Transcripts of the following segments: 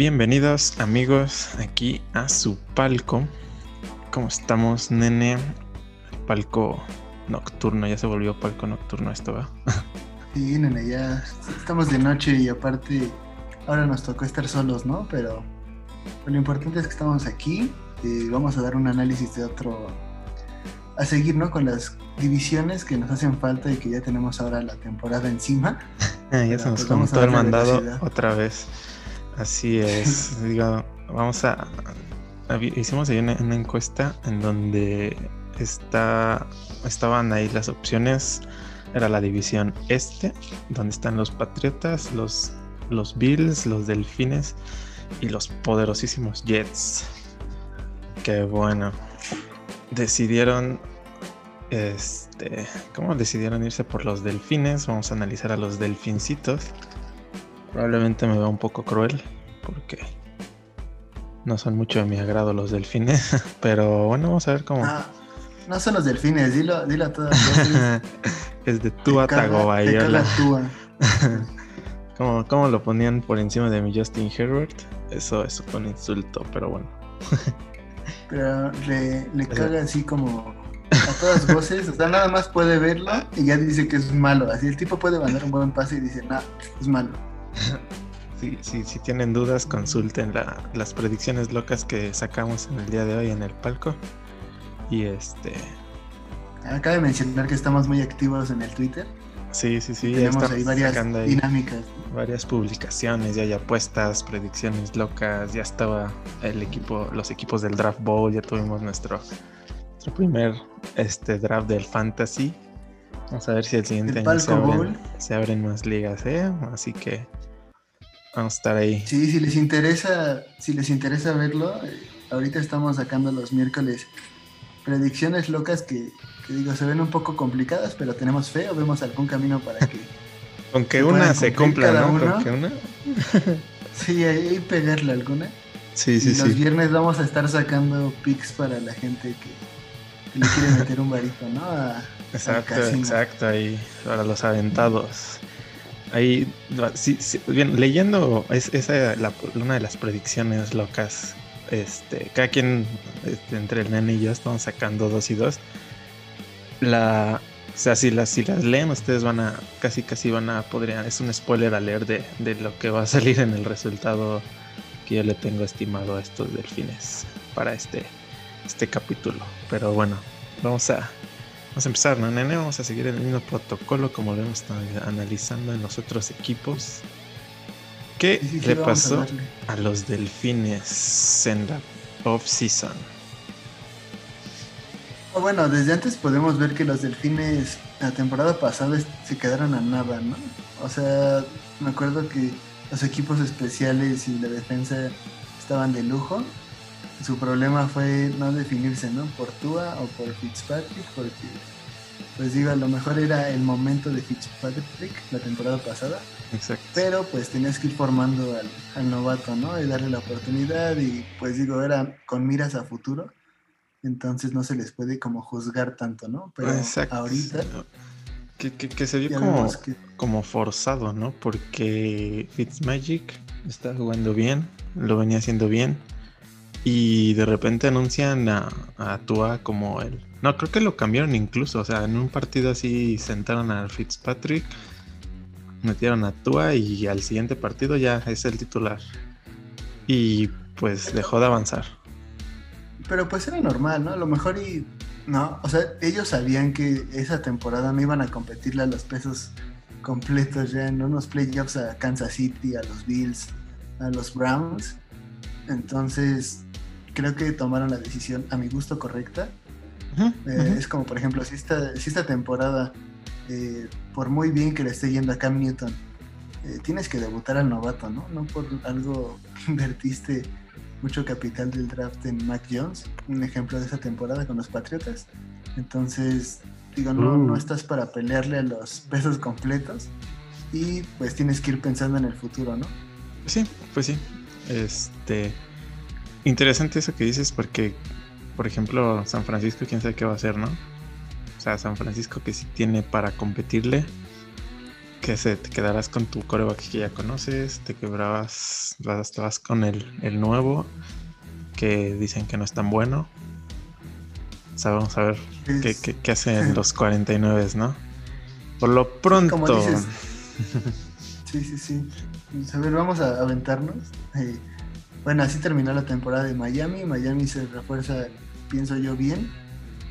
Bienvenidos amigos aquí a su palco. ¿Cómo estamos, nene? palco nocturno, ya se volvió palco nocturno esto, ¿va? Sí, nene, ya estamos de noche y aparte ahora nos tocó estar solos, ¿no? Pero lo importante es que estamos aquí y vamos a dar un análisis de otro, a seguir, ¿no? Con las divisiones que nos hacen falta y que ya tenemos ahora la temporada encima. ya se nos pues, el mandado otra vez. Así es. Digo, vamos a, hicimos ahí una, encuesta en donde está estaban ahí las opciones. Era la división este, donde están los Patriotas, los, los Bills, los Delfines y los poderosísimos Jets. Que bueno, decidieron este, ¿cómo decidieron irse por los delfines? Vamos a analizar a los delfincitos. Probablemente me vea un poco cruel porque no son mucho de mi agrado los delfines, pero bueno, vamos a ver cómo. Ah, no son los delfines, dilo, dilo a todas. es de Tua Tagovailoa. ¿Cómo, ¿Cómo lo ponían por encima de mi Justin Herbert? Eso, eso fue un insulto, pero bueno. pero le, le caga así como a todas voces, o sea, nada más puede verlo y ya dice que es malo. Así el tipo puede mandar un buen pase y dice, nah, es malo. Si tienen dudas, consulten las predicciones locas que sacamos en el día de hoy en el palco. Y este. Acaba de mencionar que estamos muy activos en el Twitter. Sí, sí, sí. Tenemos ahí varias dinámicas. Varias publicaciones, ya hay apuestas, predicciones locas. Ya estaba el equipo, los equipos del Draft Bowl, ya tuvimos nuestro, nuestro primer este, draft del Fantasy. Vamos a ver si el siguiente año se abren, se abren, más ligas, ¿eh? Así que Vamos a estar ahí. Sí, si les interesa, si les interesa verlo, eh, ahorita estamos sacando los miércoles predicciones locas que, digo se ven un poco complicadas, pero tenemos fe o vemos algún camino para que. Con que una se cumpla, ¿no? Con que una. sí, ahí pegarle alguna. Sí, sí, y Los viernes vamos a estar sacando pics para la gente que, le quiere meter un varito, ¿no? exacto, exacto, ahí para los aventados. Ahí, bien, leyendo es, esa la, una de las predicciones locas. Este, cada quien, este, entre el nene y yo, estamos sacando dos y dos. La, o sea, si las, si las leen, ustedes van a, casi casi van a, podrían, es un spoiler a leer de, de lo que va a salir en el resultado que yo le tengo estimado a estos delfines para este, este capítulo. Pero bueno, vamos a, Vamos a empezar, ¿no, nene? Vamos a seguir el mismo protocolo como lo hemos estado analizando en los otros equipos. ¿Qué le pasó a, los delfines en la off-season? Bueno, desde antes podemos ver que los delfines la temporada pasada se quedaron a nada, ¿no? O sea, me acuerdo que los equipos especiales y la defensa estaban de lujo su problema fue no definirse, ¿no? Por Tua o por Fitzpatrick, porque, pues digo, a lo mejor era el momento de Fitzpatrick la temporada pasada. Exacto. Pero pues tenías que ir formando al, novato, ¿no? Y darle la oportunidad y pues digo, era con miras a futuro. Entonces no se les puede como juzgar tanto, ¿no? Pero ahorita... Que, que, se vio como, como forzado, ¿no? Porque Fitzmagic está jugando bien, lo venía haciendo bien y de repente anuncian a, a Tua como el. No, creo que lo cambiaron incluso. O sea, en un partido así sentaron a Fitzpatrick, metieron a Tua y al siguiente partido ya es el titular. Y pues dejó de avanzar. Pero pues era normal, ¿no? A lo mejor y. No, o sea, ellos sabían que esa temporada no iban a competirle a los pesos completos ya en unos playoffs a Kansas City, a los Bills, a los Browns. Entonces, creo que tomaron la decisión a mi gusto correcta. Eh, es como, por ejemplo, si esta, si esta temporada, eh, por muy bien que le esté yendo a Cam Newton, eh, tienes que debutar al novato, ¿no? No por algo invertiste mucho capital del draft en Mac Jones, un ejemplo de esa temporada con los Patriotas. Entonces, digo, no, no uh. estás para pelearle a los pesos completos y pues tienes que ir pensando en el futuro, ¿no? Sí, pues sí. Este Interesante eso que dices porque, por ejemplo, San Francisco, quién sabe qué va a hacer, ¿no? O sea, San Francisco que sí tiene para competirle. ¿Qué sé? ¿Te quedarás con tu coreback que ya conoces? ¿Te quebrabas? Vas, vas con el, el, nuevo que dicen que no es tan bueno? O sea, vamos a ver qué, qué, qué, hacen los 49, ¿no? Por lo pronto. Sí, sí, sí. A ver, vamos a aventarnos. Eh, bueno, así terminó la temporada de Miami. Miami se refuerza, pienso yo, bien.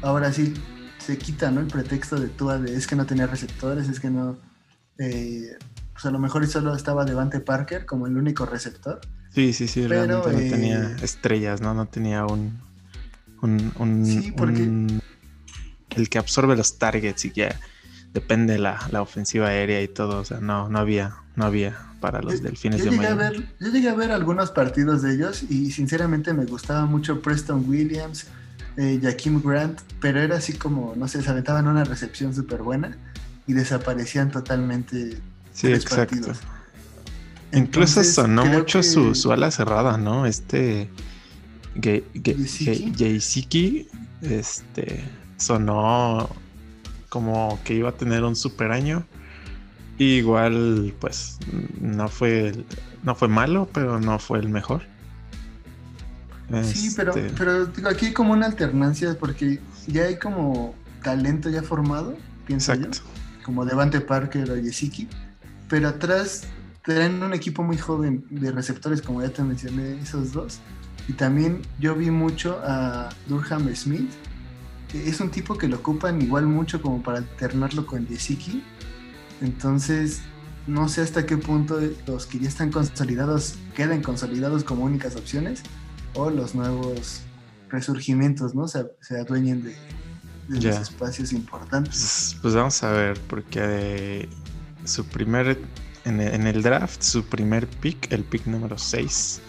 Ahora sí se quita ¿no? el pretexto de Tua de es que no tenía receptores, es que no. Eh, pues a lo mejor solo estaba Devante Parker como el único receptor. Sí, sí, sí, realmente no tenía eh, estrellas, ¿no? No tenía un. un, sí, porque. el que absorbe los targets y ya depende la, la ofensiva aérea y todo. O sea, no, no había, no había para los delfines yo de Miami. A ver, yo llegué a ver algunos partidos de ellos y sinceramente me gustaba mucho Preston Williams, eh, Jaquim Grant, pero era así como, no sé, se aventaban una recepción súper buena y desaparecían totalmente. Sí, exacto. Incluso sonó mucho su, su, ala cerrada, ¿no? Este. Jaysiki, este. Sonó como que iba a tener un super año igual, pues, no fue, no fue malo, pero no fue el mejor. Sí, pero, este pero digo, aquí hay como una alternancia porque ya hay como talento ya formado, pienso yo, como Devante Parker o Yesiki, pero atrás traen un equipo muy joven de receptores, como ya te mencioné, esos dos. Y también yo vi mucho a Durham Smith, que es un tipo que lo ocupan igual mucho como para alternarlo con Yesiki entonces, no sé hasta qué punto los que ya están consolidados queden consolidados como únicas opciones o los nuevos resurgimientos, ¿no? Se, se adueñen de, los espacios importantes. Pues, pues, vamos a ver, porque su primer, en el, draft, su primer pick, el pick número 6,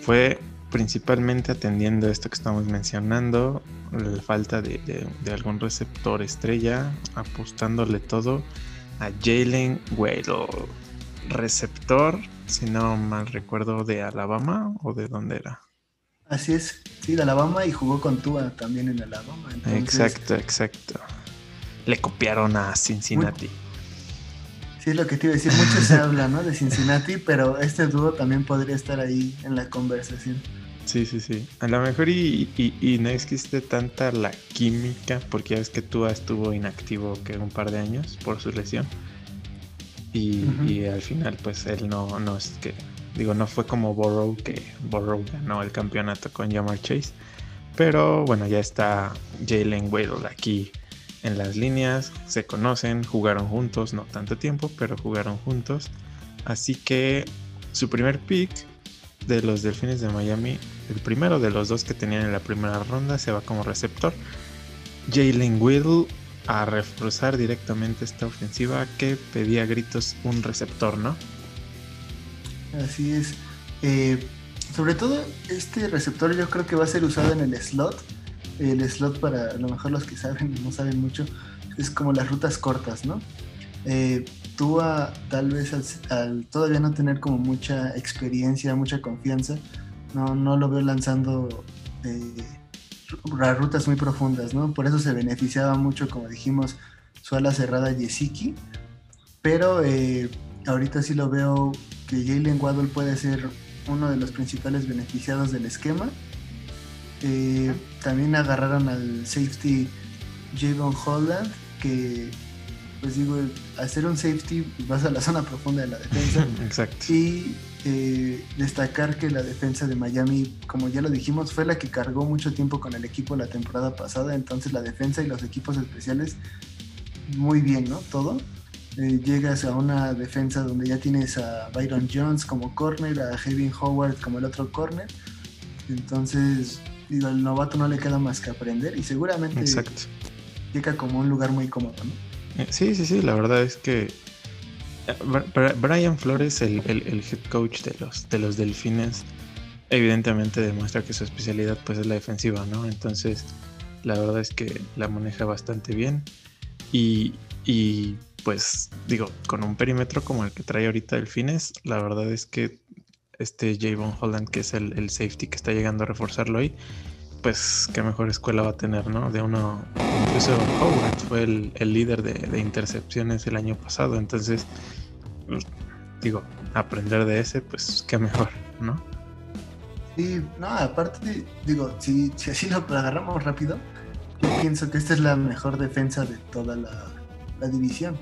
fue principalmente atendiendo esto que estamos mencionando, la falta de, de algún receptor estrella, apostándole todo a Jalen Waddle, receptor, si no mal recuerdo, de Alabama o de dónde era. Así es, sí, de Alabama y jugó con Tua también en Alabama. Exacto, exacto. Le copiaron a Cincinnati. Sí, es lo que te iba a decir. Mucho se habla, ¿no? De Cincinnati, pero este dúo también podría estar ahí en la conversación. Sí, sí, sí. A lo mejor y, y, no existe tanta la química, porque ya ves que Tua estuvo inactivo que un par de años por su lesión. Y, al final, pues él no, no es que. Digo, no fue como Burrow, que Burrow ganó el campeonato con Jamar Chase. Pero bueno, ya está Jalen Waddle aquí en las líneas. Se conocen, jugaron juntos, no tanto tiempo, pero jugaron juntos. Así que su primer pick de los Delfines de Miami, el primero de los dos que tenían en la primera ronda, se va como receptor. Jalen Whittle a reforzar directamente esta ofensiva que pedía gritos un receptor, ¿no? Así es. Eh, sobre todo este receptor yo creo que va a ser usado en el slot. El slot para a lo mejor los que saben no saben mucho es como las rutas cortas, ¿no? Eh, tú tal vez al, todavía no tener como mucha experiencia, mucha confianza, no, no lo veo lanzando eh, rutas muy profundas, ¿no? Por eso se beneficiaba mucho, como dijimos, su ala cerrada Yesiki, pero eh, ahorita sí lo veo que Jalen Waddle puede ser uno de los principales beneficiados del esquema. Eh, también agarraron al safety Javon Holland, que pues digo, hacer un safety vas a la zona profunda de la defensa. Exacto. Y eh, destacar que la defensa de Miami, como ya lo dijimos, fue la que cargó mucho tiempo con el equipo la temporada pasada. Entonces la defensa y los equipos especiales, muy bien, ¿no? Todo. Eh, llegas a una defensa donde ya tienes a Byron Jones como corner, a Kevin Howard como el otro corner. Entonces, digo, al novato no le queda más que aprender y seguramente llega como un lugar muy cómodo, ¿no? Sí, sí, sí, la verdad es que Brian Flores, el, head coach de los, de los delfines, evidentemente demuestra que su especialidad pues es la defensiva, ¿no? Entonces, la verdad es que la maneja bastante bien. Y, y pues digo, con un perímetro como el que trae ahorita Delfines, la verdad es que este Javon Holland, que es el, el, safety que está llegando a reforzarlo hoy, pues qué mejor escuela va a tener, ¿no? De uno, incluso Howard fue el, líder de, intercepciones el año pasado, entonces, digo, aprender de ese, pues qué mejor, ¿no? Sí, no, aparte, digo, si, si así lo agarramos rápido, yo pienso que esta es la mejor defensa de toda la, división.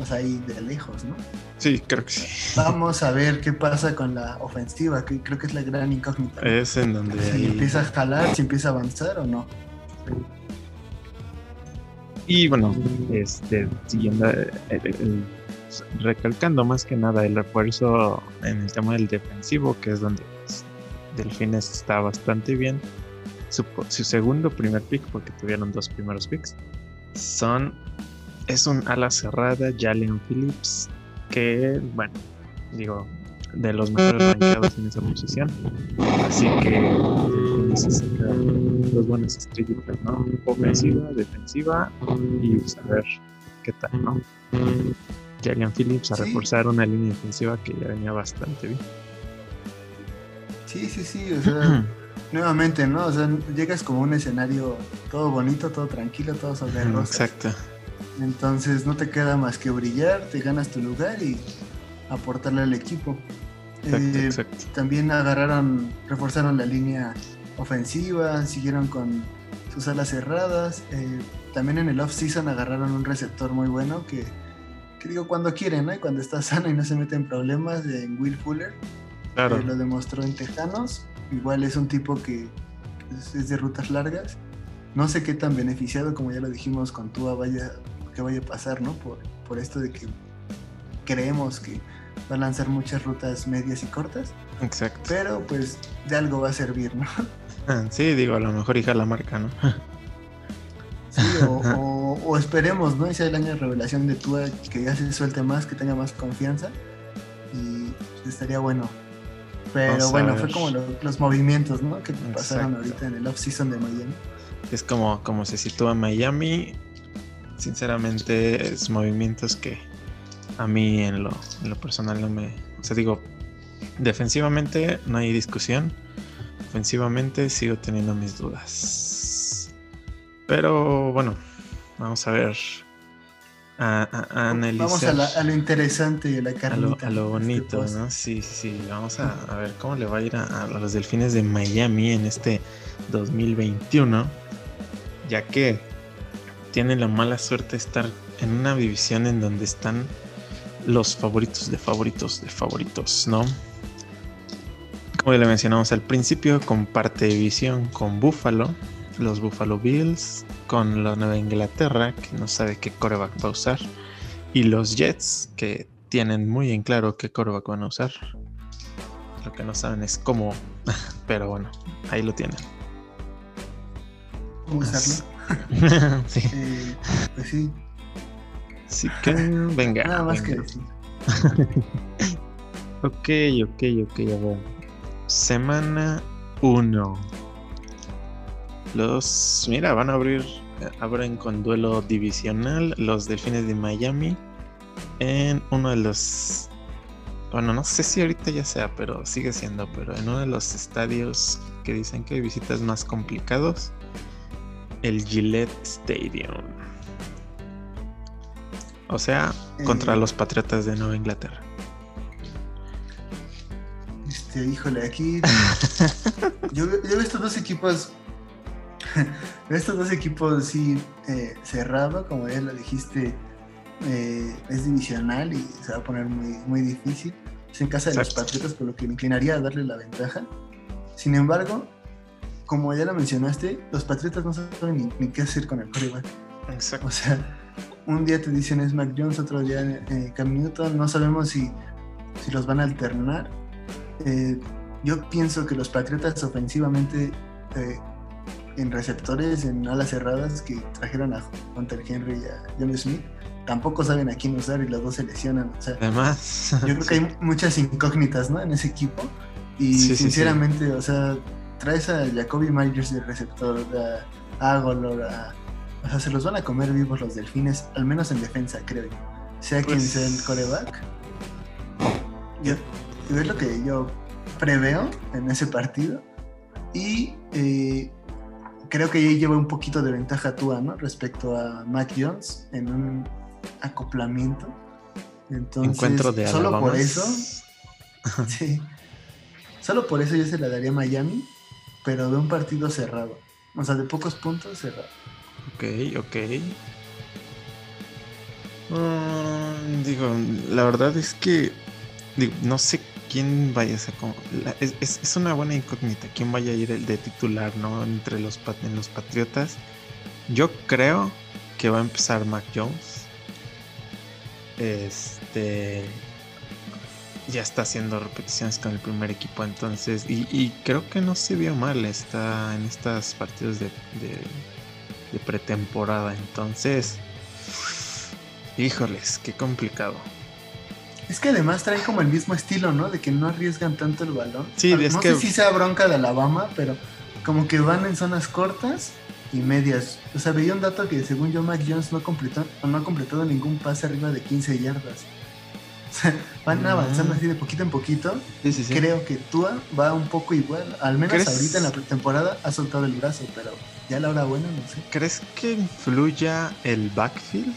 O sea, ahí de lejos, ¿no? Sí, creo que sí. Vamos a ver qué pasa con la ofensiva, que creo que es la gran incógnita. Es en donde. Si empieza a jalar, si empieza a avanzar o no. Y bueno, este, siguiendo, eh, recalcando más que nada el refuerzo en el tema del defensivo, que es donde pues, Delfines está bastante bien su, segundo primer pick, porque tuvieron dos primeros picks, son es un ala cerrada, Jalen Phillips, que, bueno, digo, de los mejores rankeados en esa posición. Así que necesita dos buenas estrellitas, ¿no? Ofensiva, defensiva y saber qué tal, ¿no? Jalen Phillips a reforzar una línea defensiva que ya venía bastante bien. Sí, sí, sí, o sea. nuevamente, ¿no? O sea, llegas como un escenario todo bonito, todo tranquilo, todo sobre. Exacto. Entonces no te queda más que brillar, te ganas tu lugar y aportarle al equipo. Exacto, eh, exacto. También agarraron, reforzaron la línea ofensiva, siguieron con sus alas cerradas. Eh, también en el off-season agarraron un receptor muy bueno que, que digo, cuando quieren, ¿no? Y cuando está sano y no se mete en problemas, en Will Fuller. Claro. lo demostró en Tejanos. Igual es un tipo que es, de rutas largas. No sé qué tan beneficiado, como ya lo dijimos, con Tua vaya, que vaya a pasar, ¿no? Por, por esto de que creemos que va a lanzar muchas rutas medias y cortas. Exacto. Pero pues de algo va a servir, ¿no? Ah, sí, digo, a lo mejor hija la marca, ¿no? Sí, o, esperemos, ¿no? Ese el año de revelación de Tua, que ya se suelte más, que tenga más confianza. Y estaría bueno pero bueno, fue como los movimientos, ¿no? Que pasaron ahorita en el off-season de Miami. Es como, como se sitúa Miami. Sinceramente, es movimientos que a mí en lo, en lo personal no me. O sea, digo, defensivamente no hay discusión. Ofensivamente sigo teniendo mis dudas. Pero bueno, vamos a ver a, analizar. Vamos a, lo interesante y a la carnita. A lo, bonito, ¿no? Sí, sí, vamos a, ver cómo le va a ir a, los delfines de Miami en este 2021, ya que tienen la mala suerte de estar en una división en donde están los favoritos de favoritos de favoritos, ¿no? Como le mencionamos al principio, comparte división con Buffalo, los Buffalo Bills, con la Nueva Inglaterra, que no sabe qué coreback va a usar, y los Jets, que tienen muy en claro qué coreback van a usar. Lo que no saben es cómo, pero bueno, ahí lo tienen. ¿Cómo? sí. Eh, pues sí. Sí que venga. Nada más que decir. ok, ok, ok, a ver. Semana 1. Los, mira, van a abrir, abren con duelo divisional los Delfines de Miami en uno de los, bueno, no sé si ahorita ya sea, pero sigue siendo, pero en uno de los estadios que dicen que hay visitas más complicados, el Gillette Stadium. O sea, contra eh. los Patriotas de Nueva Inglaterra. Este, híjole, aquí. yo, yo he visto dos equipos estos dos equipos sí eh, cerrado, como ya lo dijiste, eh, es divisional y se va a poner muy, muy difícil. Es en casa de los Patriotas, por lo que me inclinaría a darle la ventaja. Sin embargo, como ya lo mencionaste, los Patriotas no saben ni, qué hacer con el coreback. Exacto. O sea, un día te dicen es Mac Jones, otro día eh, Cam Newton, no sabemos si, si los van a alternar. Eh, yo pienso que los Patriotas ofensivamente en receptores, en alas cerradas que trajeron a Hunter Henry y a John Smith, tampoco saben a quién usar y los dos se lesionan. Además, yo creo que hay muchas incógnitas ¿no? en ese equipo. Y sinceramente, o sea, traes a Jacoby Myers de receptor, a Agolor, a, o sea, se los van a comer vivos los delfines, al menos en defensa, creo yo. Sea quien sea el pues coreback. Yo, es lo que yo preveo en ese partido. Y eh, creo que ahí lleva un poquito de ventaja Tua, ¿no? Respecto a Mac Jones en un acoplamiento. Entonces, Encuentro de solo por eso, sí, solo por eso yo se la daría a Miami, pero de un partido cerrado. O sea, de pocos puntos cerrado. Ok, ok. Mm, digo, la verdad es que digo, no sé quién vaya a ser como. es, es, una buena incógnita. ¿Quién vaya a ir el de titular, no? Entre los, en los Patriotas. Yo creo que va a empezar Mac Jones. Este. Ya está haciendo repeticiones con el primer equipo, entonces. Y, creo que no se vio mal está en estas partidos de, de, de pretemporada. Entonces. Híjoles, qué complicado. Es que además traen como el mismo estilo, ¿no? De que no arriesgan tanto el balón. Sí, es no que... sé si sea bronca de Alabama, pero como que van en zonas cortas y medias. O sea, veía un dato que según yo Mac Jones no, completó, no ha completado ningún pase arriba de 15 yardas. Sea, van avanzando así de poquito en poquito. Sí, sí, sí. Creo que Tua va un poco igual. Al menos ahorita en la pretemporada ha soltado el brazo, pero ya a la hora buena no sé. ¿Crees que influya el backfield?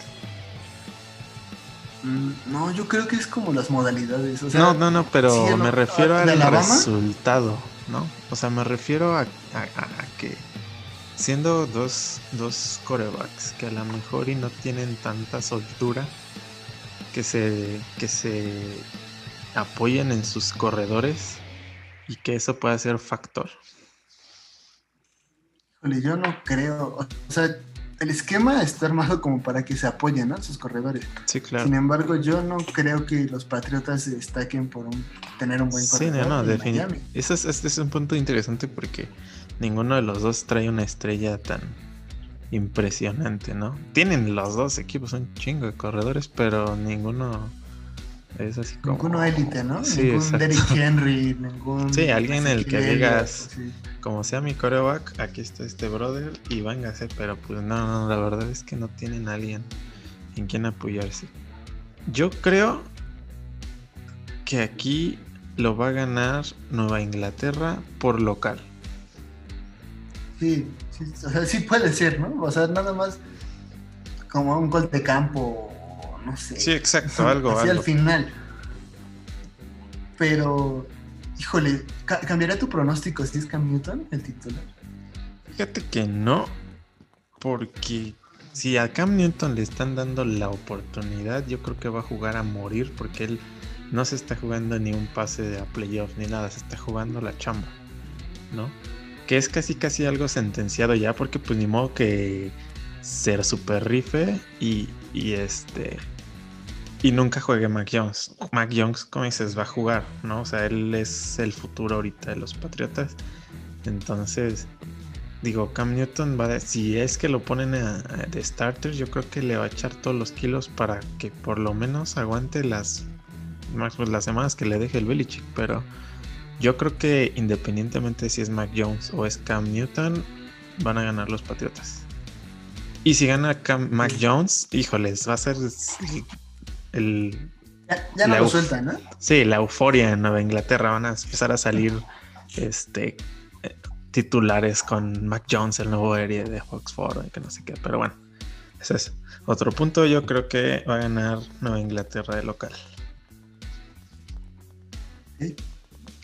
Mm, no, yo creo que es como las modalidades. no, no, no, pero me refiero al resultado, ¿no? O sea, me refiero a, que siendo dos, dos corebacks que a lo mejor y no tienen tanta soltura, que se, que se apoyen en sus corredores y que eso pueda ser factor. yo no creo. O sea, el esquema está armado como para que se apoyen ¿no? sus corredores. Sí, claro. Sin embargo, yo no creo que los Patriotas se destaquen por tener un buen corredor. Sí, no, no, definitivamente. Eso es, este es un punto interesante porque ninguno de los dos trae una estrella tan impresionante, ¿no? Tienen los dos equipos un chingo de corredores, pero ninguno es así como. Ninguno élite, ¿no? Sí, ningún Derrick Henry, ningún. Sí, alguien en el que digas, como sea mi coreback, aquí está este brother y véngase, pero pues no, no, la verdad es que no tienen alguien en quien apoyarse. Yo creo que aquí lo va a ganar Nueva Inglaterra por local. Sí, sí, o sea, sí puede ser, ¿no? O sea, nada más como un gol de campo no sé. Sí, exacto, algo. Así al final. Pero, híjole, ¿cambiará tu pronóstico si es Cam Newton el titular? Fíjate que no, porque si a Cam Newton le están dando la oportunidad, yo creo que va a jugar a morir porque él no se está jugando ni un pase de a playoff ni nada, se está jugando la chamba, ¿no? Que es casi casi algo sentenciado ya porque pues ni modo que ser super rife y, y este y nunca juegue Mac Jones. Mac Jones, como dices, va a jugar, ¿no? O sea, él es el futuro ahorita de los Patriotas. Entonces, digo, Cam Newton va si es que lo ponen de starter, yo creo que le va a echar todos los kilos para que por lo menos aguante las, pues, las semanas que le deje el Belichick. Pero yo creo que independientemente si es Mac Jones o es Cam Newton, van a ganar los Patriotas. Y si gana Cam, Mac Jones, híjoles, va a ser el... Ya, no lo sueltan, ¿no? Sí, la euforia en Nueva Inglaterra. Van a empezar a salir este titulares con Mac Jones, el nuevo héroe de Oxford, que no sé qué. Pero bueno, ese es otro punto. Yo creo que va a ganar Nueva Inglaterra de local.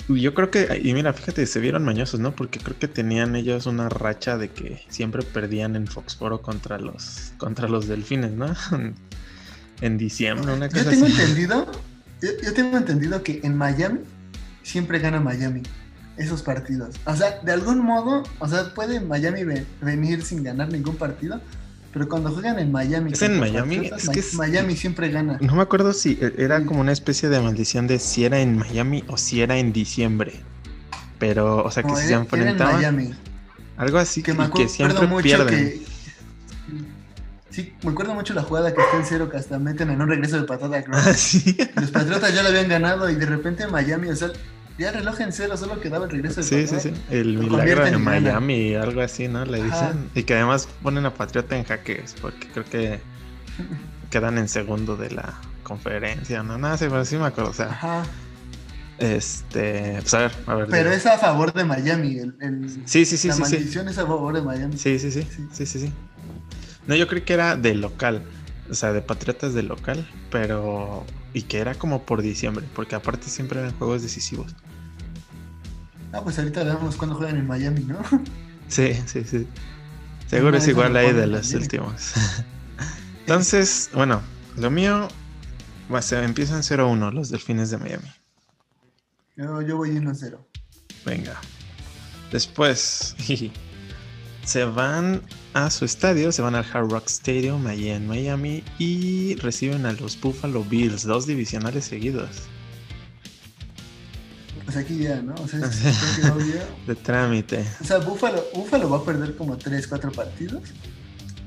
Yo creo que, y mira, fíjate, se vieron mañosos, ¿no? Porque creo que tenían ellos una racha de que siempre perdían en Foxboro contra los, contra los delfines, ¿no? en diciembre, una cosa Yo tengo entendido, yo, tengo entendido que en Miami siempre gana Miami esos partidos. O sea, de algún modo, o sea, puede Miami venir sin ganar ningún partido, pero cuando juegan en Miami. Es en Miami. Es que Miami siempre gana. No me acuerdo si e, era como una especie de maldición de si era en Miami o si era en diciembre. Pero, o sea, que si se enfrentaban. Miami. Algo así que, que siempre pierden. Sí, me acuerdo mucho la jugada que está en cero, que hasta meten en un regreso de patata. Ah, sí. Los Patriotas ya lo habían ganado y de repente en Miami, o sea, ya reloj en cero, solo quedaba el regreso de sí, Sí, sí, sí. El milagro de Miami, algo así, ¿no? Le dicen. Y que además ponen a Patriota en jaques, porque creo que quedan en segundo de la conferencia, ¿no? Nada, sí, pero sí me acuerdo, o sea. Ajá. Este, pues a ver, a ver. Pero es a favor de Miami. El, sí, sí, sí. La sí, maldición es a favor de Miami. Sí, sí, sí, sí, sí, sí. No, yo creí que era de local. O sea, de Patriotas de local. Pero. Y que era como por diciembre. Porque aparte siempre eran juegos decisivos. Ah, pues ahorita veamos cuando juegan en Miami, ¿no? Sí, sí, sí. Seguro es igual ahí de los últimos. Entonces, bueno, lo mío va a ser, empiezan 0-1 los delfines de Miami. Yo, yo voy 1-0. Venga. Después se van a su estadio, se van al Hard Rock Stadium allí en Miami y reciben a los Buffalo Bills, dos divisionales seguidos. Pues aquí ya, ¿no? O sea, de trámite. O sea, Buffalo, Buffalo va a perder como 3, 4 partidos.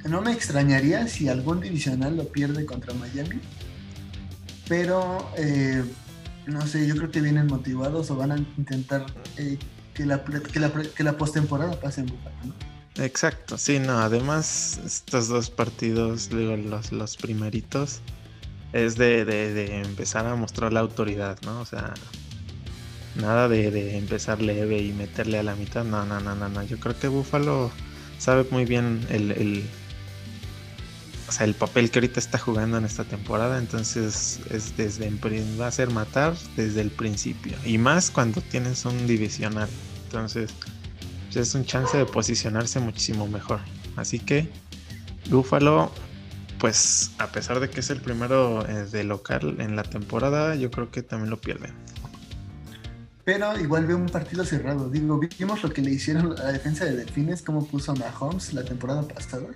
No me extrañaría si algún divisional lo pierde contra Miami. Pero, eh, no sé, yo creo que vienen motivados o van a intentar eh, que la, que la, que la postemporada pase en Buffalo, ¿no? Exacto, sí, no, además estos dos partidos, digo, los, los primeritos, es de, de, de empezar a mostrar la autoridad, ¿no? O sea, Nada de, empezar leve y meterle a la mitad. No, no, no, no, no. Yo creo que Buffalo sabe muy bien el, o sea, el papel que ahorita está jugando en esta temporada. Entonces es desde va a ser matar desde el principio. Y más cuando tienes un divisional. Entonces pues, es un chance de posicionarse muchísimo mejor. Así que Buffalo, pues a pesar de que es el primero eh, de local en la temporada, yo creo que también lo pierden pero igual veo un partido cerrado. Digo, vimos lo que le hicieron a la defensa de Delfines, cómo puso a Mahomes la temporada pasada.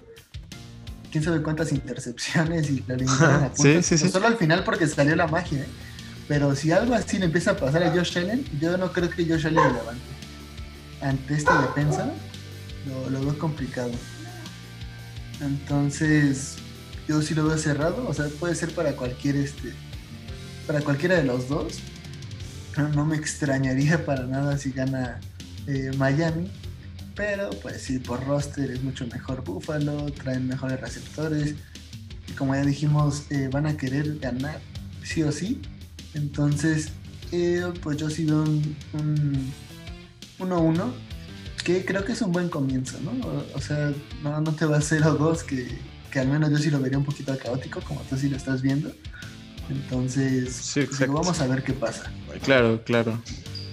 Quién sabe cuántas intercepciones y la limitaron a puntos. Sí, sí, sí. Solo al final porque salió la magia. ¿eh? Pero si algo así le empieza a pasar a Josh Allen, yo no creo que Josh Allen lo levante. Ante esta defensa, lo, lo veo complicado. Entonces, yo sí lo veo cerrado. O sea, puede ser para cualquier este. Para cualquiera de los dos no me extrañaría para nada si gana eh, Miami. Pero pues sí, por roster es mucho mejor Buffalo, traen mejores receptores. Y como ya dijimos, eh, van a querer ganar sí o sí. Entonces, eh, pues yo sí un 1-1, que creo que es un buen comienzo, ¿no? O, sea, no, no, te va a 0-2, que, que al menos yo sí lo vería un poquito caótico, como tú sí lo estás viendo. Entonces, vamos a ver qué pasa. Claro, claro.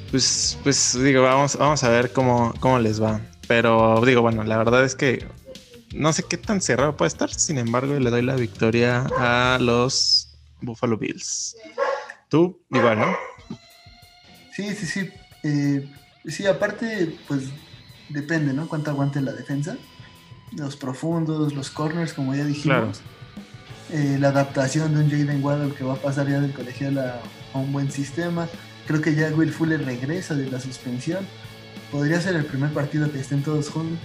Pues, pues digo, vamos, vamos a ver cómo, cómo les va. Pero digo, bueno, la verdad es que no sé qué tan cerrado puede estar. Sin embargo, le doy la victoria a los Buffalo Bills. Tú, igual, ¿no? Sí, sí, sí. Eh, sí, aparte, pues depende, ¿no? Cuánto aguante la defensa. Los profundos, los corners, como ya dijimos. Claro eh, la adaptación de un Jaden Waddle que va a pasar ya del colegial a, un buen sistema. Creo que ya Will Fuller regresa de la suspensión. Podría ser el primer partido que estén todos juntos.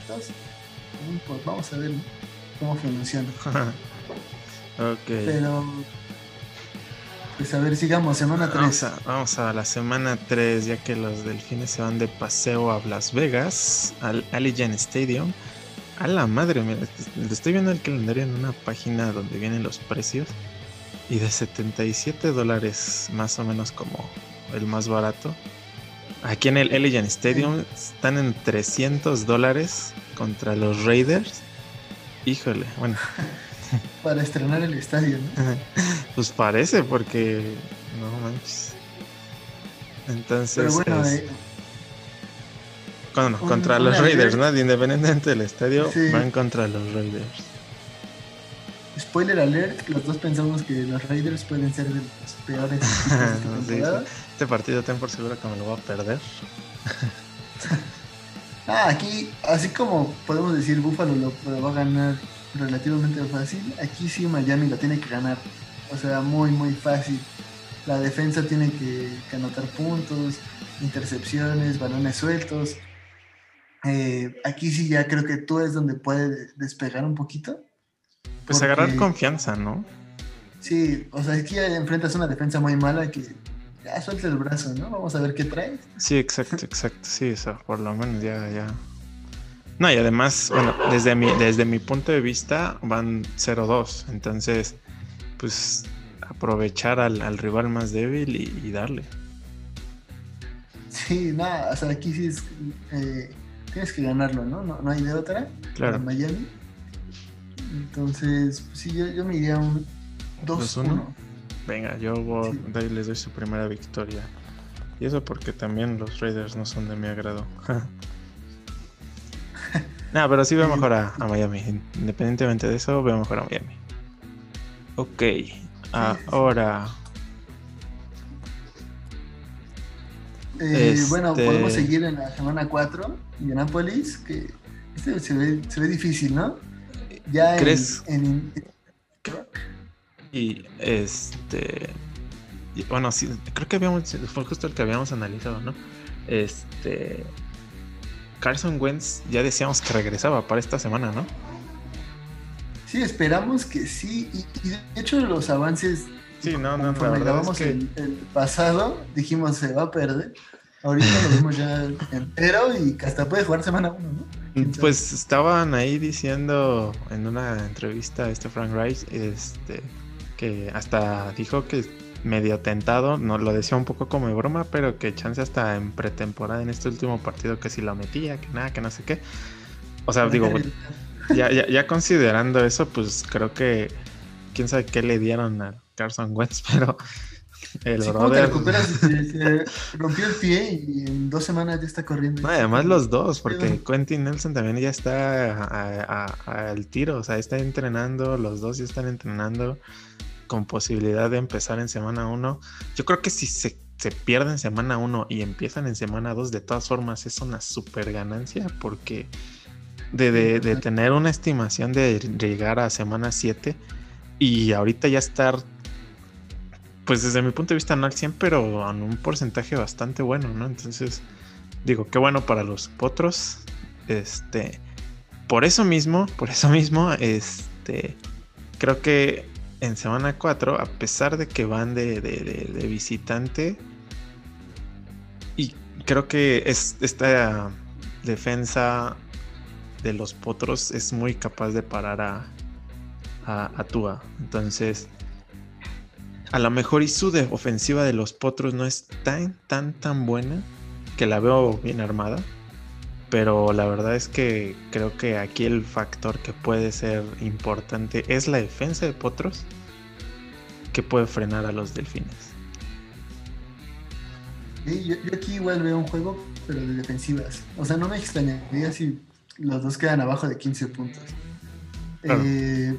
Pues vamos a ver cómo funciona. ok. Pero, pues a ver, sigamos, semana 3. Vamos a, vamos a la semana 3, ya que los delfines se van de paseo a Las Vegas, al Allegiant Stadium a la madre, mira, estoy viendo el calendario en una página donde vienen los precios. Y de 77 dólares, más o menos como el más barato. Aquí en el Elegant Stadium están en 300 dólares contra los Raiders. Híjole, bueno. Para estrenar el estadio, ¿no? pues parece, porque. No manches. Entonces. Pero bueno, eh, contra los Raiders, ¿no? Independientemente del estadio, van contra los Raiders. Spoiler alert, los dos pensamos que los Raiders pueden ser de los peores. este partido ten por seguro que me lo va a perder. ah, aquí, así como podemos decir Buffalo lo, va a ganar relativamente fácil, aquí sí Miami lo tiene que ganar. O sea, muy, muy fácil. La defensa tiene que anotar puntos, intercepciones, balones sueltos. Eh, aquí sí ya creo que tú es donde puede despegar un poquito. Pues agarrar confianza, ¿no? Sí, o sea, aquí enfrentas una defensa muy mala que ya suelta el brazo, ¿no? Vamos a ver qué traes. Sí, exacto, exacto. Sí, eso, por lo menos ya, ya. No, y además, bueno, desde mi, desde mi punto de vista van 0-2. Entonces, pues aprovechar al, rival más débil y darle. Sí, nada, o sea, aquí sí es. Eh, tienes que ganarlo, ¿no? ¿no? No hay de otra. Claro. En Miami. Entonces, pues sí, yo, yo me iría un 2-1. Venga, yo voy, les doy su primera victoria. Y eso porque también los Raiders no son de mi agrado. no, pero sí veo mejor a, Miami. Independientemente de eso, veo mejor a Miami. Ok, ahora. Eh, Bueno, este podemos seguir en la semana 4, Indianapolis, que este se ve, se ve difícil, ¿no? Ya ¿Crees? en y este. bueno, sí, creo que habíamos. Fue justo el que habíamos analizado, ¿no? Este. Carson Wentz ya decíamos que regresaba para esta semana, ¿no? Sí, esperamos que sí. Y, de hecho, los avances. Sí, no, no, la verdad es que... el, el, pasado, dijimos se va a perder. Ahorita lo vimos ya entero y hasta puede jugar semana 1, ¿no? Pues estaban ahí diciendo en una entrevista a este Frank Rice, este que hasta dijo que medio tentado, no lo decía un poco como de broma, pero que chance hasta en pretemporada en este último partido que si lo metía, que nada, que no sé qué. O sea, digo, ya, ya, considerando eso, pues creo que quién sabe qué le dieron a Carson Wentz, pero el brother... se, rompió el pie y en dos semanas ya está corriendo. además los dos, porque Quentin Nelson también ya está al tiro, o sea, está entrenando, los dos ya están entrenando con posibilidad de empezar en semana 1. Yo creo que si se, se pierde en semana 1 y empiezan en semana 2, de todas formas es una super ganancia porque de, tener una estimación de llegar a semana 7 y ahorita ya estar, pues desde mi punto de vista no al 100, pero en un porcentaje bastante bueno, ¿no? Entonces, digo, qué bueno para los potros. Este, por eso mismo, por eso mismo, este, creo que en semana 4, a pesar de que van de, visitante, y creo que es, esta defensa de los potros es muy capaz de parar a, a, Tua. Entonces, a lo mejor y su ofensiva de los potros no es tan, tan, tan buena que la veo bien armada. Pero la verdad es que creo que aquí el factor que puede ser importante es la defensa de Potros que puede frenar a los delfines. yo, aquí igual veo un juego, pero de defensivas. O sea, no me extrañaría si los dos quedan abajo de 15 puntos. Eh,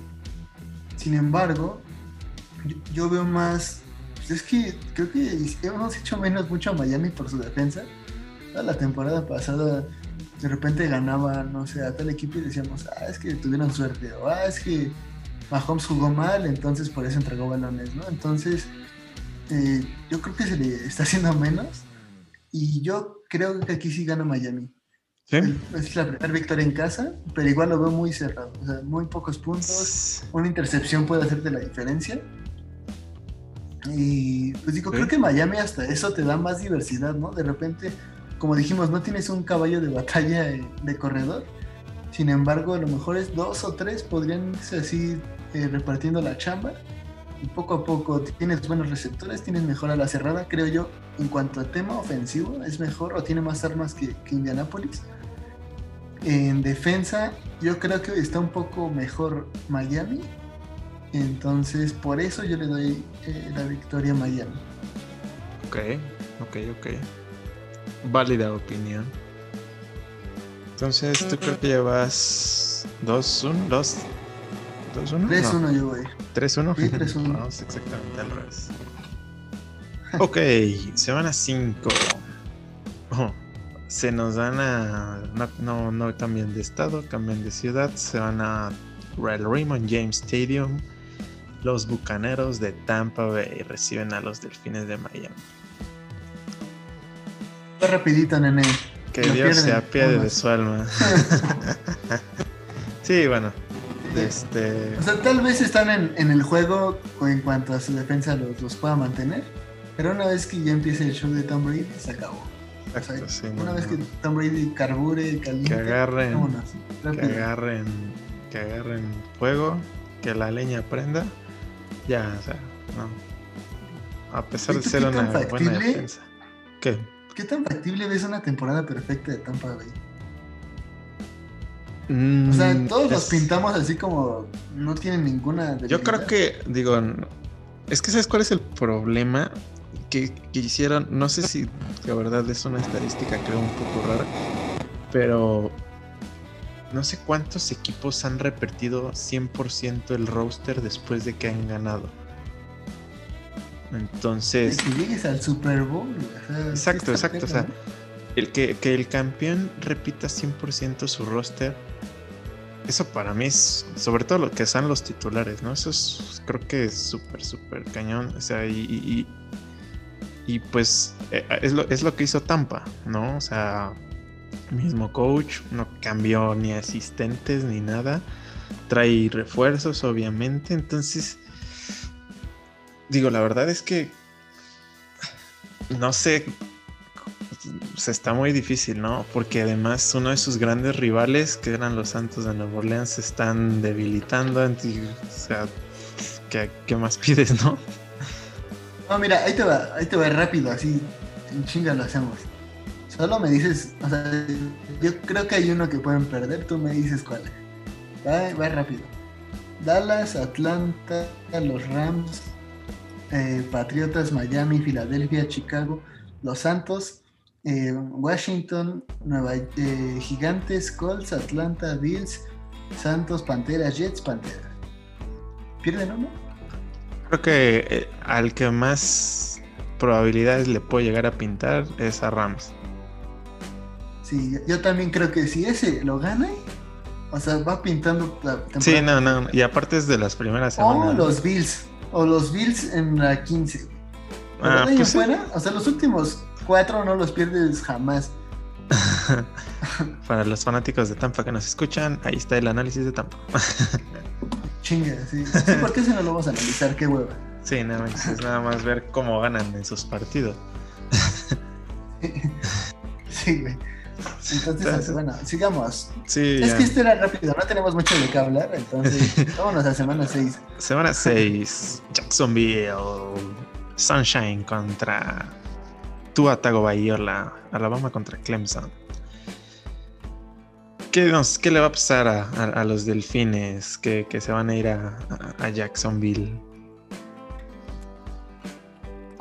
sin embargo, yo, veo más. Pues es que creo que hemos hecho menos mucho a Miami por su defensa. La temporada pasada de repente ganaba, no sé, a tal equipo y decíamos, ah, es que tuvieron suerte, o ah, es que Mahomes jugó mal, entonces por eso entregó balones, ¿no? Entonces, eh, yo creo que se le está haciendo menos y yo creo que aquí sí gana Miami. ¿Sí? Es la primera victoria en casa, pero igual lo veo muy cerrado, o sea, muy pocos puntos, una intercepción puede hacerte la diferencia. Y pues digo, creo que Miami hasta eso te da más diversidad, ¿no? De repente como dijimos, no tienes un caballo de batalla de, corredor. Sin embargo, a lo mejor es dos o tres podrían ser así eh, repartiendo la chamba. Y poco a poco tienes buenos receptores, tienes mejor a la cerrada, creo yo. En cuanto a tema ofensivo, es mejor o tiene más armas que, que Indianapolis. En defensa, yo creo que está un poco mejor Miami. Entonces, por eso yo le doy eh, la victoria a Miami. Ok, ok, ok válida opinión. Entonces, ¿tú creo que llevas 2-1? 2 2-1? 3-1 yo voy. 3-1. Sí, 3-1. Vamos exactamente al revés. ok, semana 5. se nos van a. No, no, no cambian de estado, cambian de ciudad. Se van a Real Raymond James Stadium. Los bucaneros de Tampa Bay reciben a los delfines de Miami rapidito, nene. Que Dios se apiade de su alma. sí, bueno. Este... O sea, tal vez están en, en, el juego en cuanto a su defensa los, los, pueda mantener. Pero una vez que ya empiece el show de Tom Brady, se acabó. una vez que Tom Brady carbure, caliente, que agarren, que agarren, que agarren fuego, que la leña prenda, ya, o sea, no. A pesar de ser una buena defensa. ¿Qué? ¿Qué tan factible ves una temporada perfecta de Tampa Bay? Mm, o sea, todos los pintamos así como no tienen ninguna. Yo creo que, digo, es que ¿sabes cuál es el problema? Que, que hicieron, no sé si de verdad es una estadística creo un poco rara, pero no sé cuántos equipos han repetido 100% el roster después de que han ganado. Entonces. que llegues al Super Bowl. exacto, exacto. O sea, el que, el campeón repita 100% su roster. Eso para mí es, sobre todo lo que son los titulares, ¿no? Eso es, creo que es súper, súper cañón. O sea, y, y, pues eh, es lo, es lo que hizo Tampa, ¿no? O sea, mismo coach, no cambió ni asistentes ni nada. Trae refuerzos, obviamente. Entonces, digo, la verdad es que no sé, se está muy difícil, ¿no? Porque además uno de sus grandes rivales, que eran los Santos de Nueva Orleans, se están debilitando. o sea, ¿qué, más pides, no? No, mira, ahí te va, ahí te va rápido, así, en chinga lo hacemos. Solo me dices, o sea, yo creo que hay uno que pueden perder, tú me dices cuál. Va, va rápido. Dallas, Atlanta, los Rams, eh, Patriotas, Miami, Filadelfia, Chicago, Los Santos, eh, Washington, Nueva eh, Gigantes, Colts, Atlanta, Bills, Santos, Panteras, Jets, Panteras. ¿Pierden uno? Creo que al que más probabilidades le puede llegar a pintar es a Rams. Sí, yo también creo que si ese lo gana, o sea, va pintando la. Sí, no, no, y aparte es de las primeras semanas. O los Bills o los Bills en la 15. Ah, pues fuera, o sea, los últimos cuatro no los pierdes jamás. Para los fanáticos de Tampa que nos escuchan, ahí está el análisis de Tampa. Chinga, sí. ¿Por qué se no lo vamos a analizar? Qué hueva. Sí, nada más, es nada más ver cómo ganan en sus partidos. sí, güey. Entonces, bueno, sigamos. Sí, es que esto era rápido, no tenemos mucho de qué hablar, entonces vámonos a semana 6. Semana 6, Jacksonville, Sunshine contra Tua Tagovailoa, Alabama contra Clemson. ¿Qué, ¿Qué, le va a pasar a, los delfines que, se van a ir a, a Jacksonville?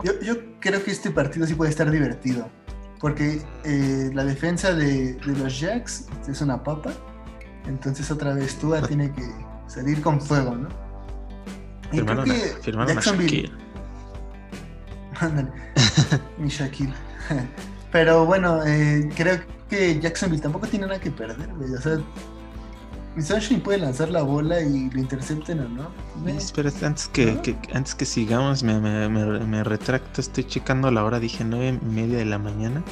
Yo, yo creo que este partido sí puede estar divertido. Porque eh, la defensa de, los Jacks es una papa. Entonces otra vez Tua tiene que salir con fuego, ¿no? Y creo que Jacksonville... Ándale. Mi Shaquille. Pero bueno, eh, creo que Jacksonville tampoco tiene nada que perder, güey. O sea, Sunshine puede lanzar la bola y lo intercepten o no. Espera, antes que, antes que sigamos, me, me, retracto, estoy checando la hora, dije nueve y media de la mañana.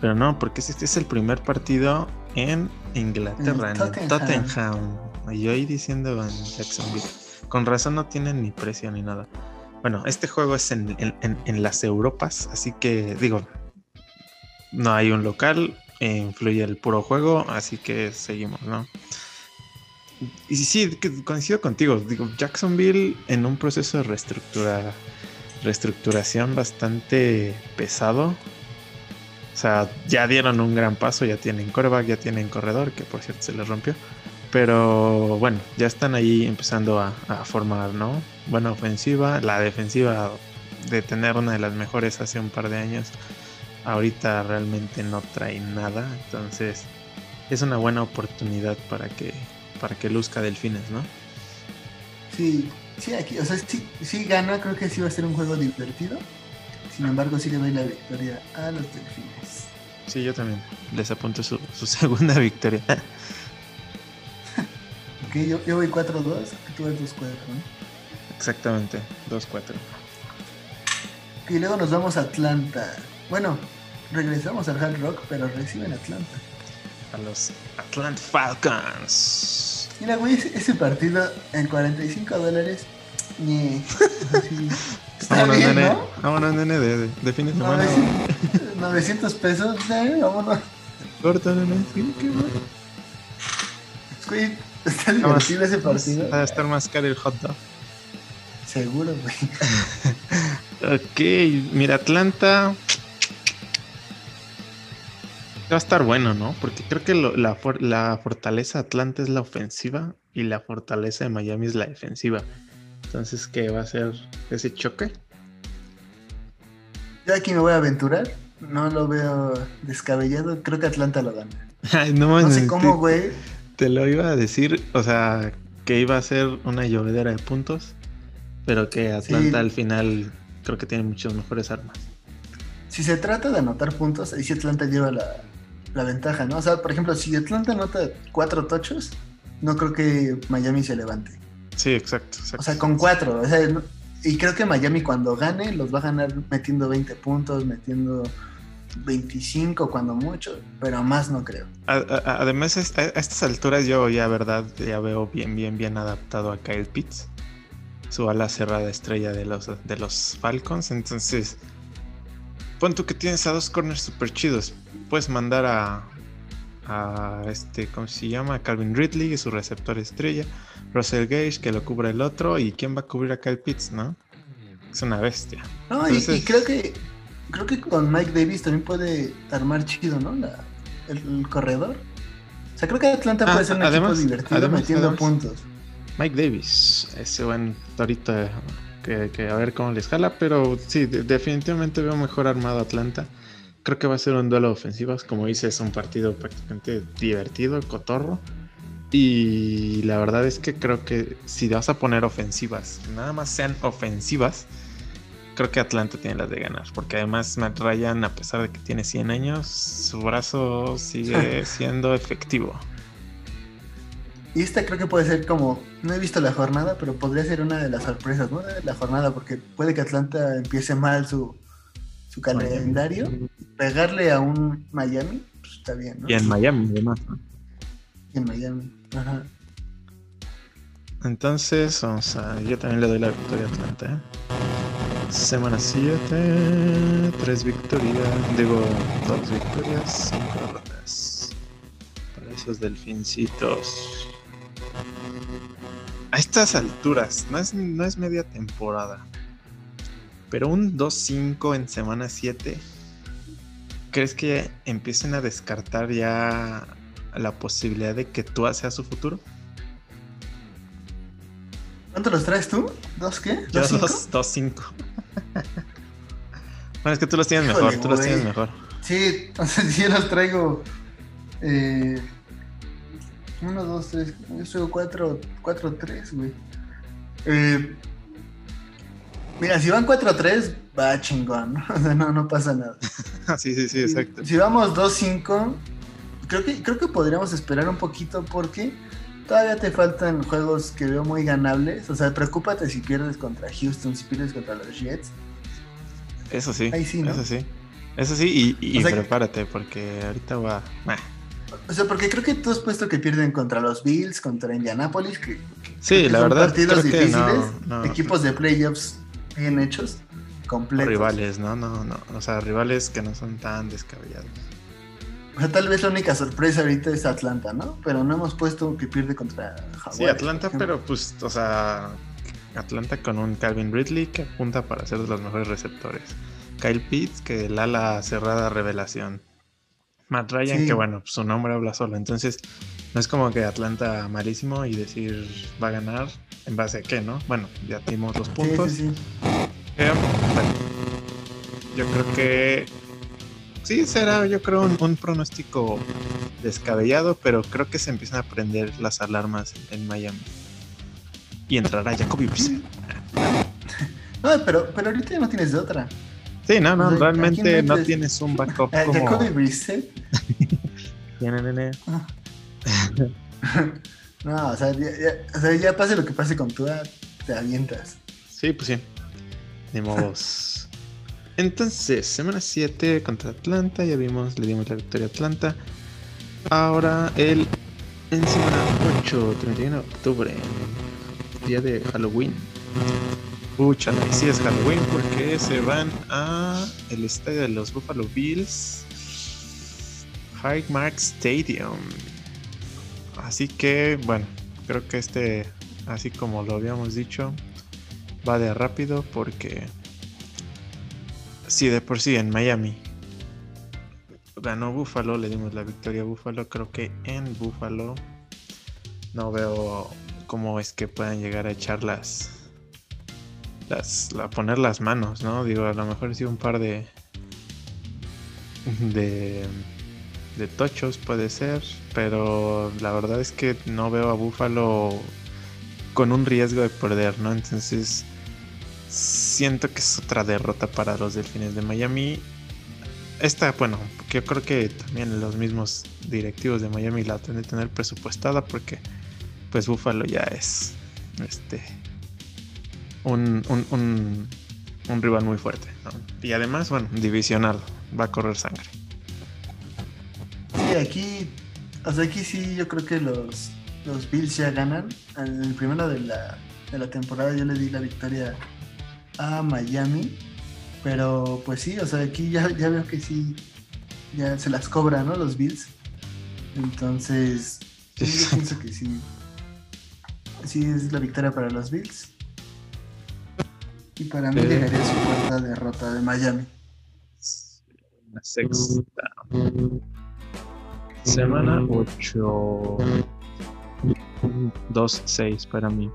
Pero no, porque este es el primer partido en Inglaterra, en, Tottenham. Y yo ahí diciendo en Jacksonville. Con razón no tienen ni precio ni nada. Bueno, este juego es en, en las Europas, así que digo, no hay un local, influye el puro juego, así que seguimos, ¿no? Y sí, coincido contigo. Jacksonville en un proceso de reestructura, reestructuración bastante pesado. O sea, ya dieron un gran paso, ya tienen coreback, ya tienen corredor, que por cierto se les rompió. Pero bueno, ya están ahí empezando a, a formar, ¿no? Buena ofensiva, la defensiva de tener una de las mejores hace un par de años, ahorita realmente no trae nada. Entonces, es una buena oportunidad para que para que luzca Delfines, ¿no? Sí, sí, aquí, o sea, sí, gana, creo que sí va a ser un juego divertido. Sin embargo, sí le doy la victoria a los Delfines. Sí, yo también. Les apunto su, segunda victoria. ok, yo, yo voy 4-2, tú vas 2-4, ¿no? Exactamente, 2-4. Y luego nos vamos a Atlanta. Bueno, regresamos al Hard Rock, pero reciben Atlanta. A los Atlanta Falcons. Mira, güey, ese, partido en 45 dólares. Ni. vámonos, nene. ¿no? Vámonos, nene, de, de, fin de semana. 900, pesos, ¿eh? Vámonos. Corta, nene. Sí, qué bueno. Güey, está divertido ese partido. Va a estar más caro el hot dog. Seguro, güey. ok, mira, Atlanta. Va a estar bueno, ¿no? Porque creo que la, la fortaleza Atlanta es la ofensiva y la fortaleza de Miami es la defensiva. Entonces, ¿qué va a ser ese choque? Yo aquí me voy a aventurar. No lo veo descabellado. Creo que Atlanta lo gana. no, sé cómo, güey. Te, lo iba a decir, o sea, que iba a ser una llovedera de puntos, pero que Atlanta al final creo que tiene muchas mejores armas. Si se trata de anotar puntos, ahí sí Atlanta lleva la, la ventaja, ¿no? O sea, por ejemplo, si Atlanta anota cuatro tochos, no creo que Miami se levante. Sí, exacto. O sea, con cuatro. O sea, y creo que Miami cuando gane los va a ganar metiendo 20 puntos, metiendo 25 cuando mucho, pero más no creo. además, a estas alturas yo ya, verdad, ya veo bien, bien, bien adaptado a Kyle Pitts, su ala cerrada estrella de los, de los Falcons. Entonces, pon tú que tienes a dos corners super chidos. Puedes mandar a, a este, ¿cómo se llama? Calvin Ridley, su receptor estrella. Russell Gage, que lo cubra el otro. ¿Y quién va a cubrir a Kyle Pitts, no? Es una bestia. No, y, creo que creo que con Mike Davis también puede armar chido, ¿no? el, corredor. O sea, creo que Atlanta puede ah, ser un equipo divertido metiendo puntos. Mike Davis, ese buen torito que, que, a ver cómo les jala, pero sí, definitivamente veo mejor armado Atlanta. Creo que va a ser un duelo de ofensivas, como dices, un partido prácticamente divertido, cotorro. Y la verdad es que creo que si vas a poner ofensivas, nada más sean ofensivas, creo que Atlanta tiene las de ganar. Porque además Matt Ryan, a pesar de que tiene 100 años, su brazo sigue siendo efectivo. Y esta creo que puede ser como, no he visto la jornada, pero podría ser una de las sorpresas, ¿no? De la jornada, porque puede que Atlanta empiece mal su, su calendario, pegarle a un Miami, pues está bien, ¿no? Y en Miami, además, Y en Miami, ajá. Entonces, vamos a, yo también le doy la victoria a Atlanta, ¿eh? Semana 7, 3 victorias, digo, 2 victorias, 5 derrotas. Para esos delfincitos. A estas alturas, no es, no es media temporada. Pero un 2-5 en semana 7, ¿crees que empiecen a descartar ya la posibilidad de que tú seas su futuro? ¿Cuánto los traes tú? ¿Dos qué? ¿Dos, Yo 2-5. bueno, es que tú los tienes mejor, tú los tienes mejor. Sí, entonces yo los traigo. Eh, 1, 2, 3. Yo soy 4, 4, 3, güey. Eh, Mira, si van 4-3, va chingón. O sea, no, no pasa nada. sí, sí, sí, exacto. Si, vamos 2-5, creo que, creo que podríamos esperar un poquito porque todavía te faltan juegos que veo muy ganables. O sea, preocúpate si pierdes contra Houston, si pierdes contra los Jets. Eso sí. Ahí sí, ¿no? Eso sí. Eso sí, y, prepárate, porque ahorita va. O sea, porque creo que tú has puesto que pierden contra los Bills, contra Indianapolis, que, sí, la verdad, partidos difíciles, equipos de playoffs bien hechos, completos. Rivales, ¿no? No, no. O sea, rivales que no son tan descabellados. O sea, tal vez la única sorpresa ahorita es Atlanta, ¿no? Pero no hemos puesto que pierde contra Jaguar. Sí, Atlanta, pero pues, o sea, Atlanta con un Calvin Ridley que apunta para ser de los mejores receptores. Kyle Pitts, que el ala cerrada revelación. Matt Ryan, que bueno, su nombre habla solo. Entonces, no es como que Atlanta malísimo y decir va a ganar en base a qué, ¿no? Bueno, ya tenemos los puntos. Sí, yo creo que sí será, yo creo, un, pronóstico descabellado, pero creo que se empiezan a prender las alarmas en Miami. Y entrará Jacoby Brissett. No, pero, pero ahorita ya no tienes de otra. Sí, no, no, realmente no tienes un backup. como... Jacoby Brissett. Tiene, nene. Ah. no, o sea, ya, pase lo que pase con tú, te avientas. Sí, pues sí. Ni modos. Entonces, semana 7 contra Atlanta, ya vimos, le dimos la victoria a Atlanta. Ahora el en semana 8, 31 de octubre, día de Halloween. Pucha, no, sí es Halloween porque se van a el estadio de los Buffalo Bills, Highmark Stadium. Así que, bueno, creo que este, así como lo habíamos dicho, va de rápido porque si de por sí en Miami ganó Buffalo, le dimos la victoria a Buffalo. Creo que en Buffalo no veo cómo es que puedan llegar a echar las, las a poner las manos, ¿no? Digo, a lo mejor sí un par de de de tochos puede ser, pero la verdad es que no veo a Buffalo con un riesgo de perder, ¿no? Entonces siento que es otra derrota para los Delfines de Miami. Esta, bueno, yo creo que también los mismos directivos de Miami la tienen que tener presupuestada porque pues Buffalo ya es este un, un, un, rival muy fuerte. Y además, bueno, divisional, va a correr sangre. Sí, aquí, o sea, aquí sí yo creo que los, los Bills ya ganan. En el primero de la, de la temporada yo le di la victoria a Miami. Pero pues sí, o sea, aquí ya, ya veo que sí, ya se las cobra, ¿no? Los Bills. Entonces, yo pienso que sí. Sí, es la victoria para los Bills. Y para mí llegaría su cuarta derrota de Miami. La sexta. Semana 8. 2-6 para mí.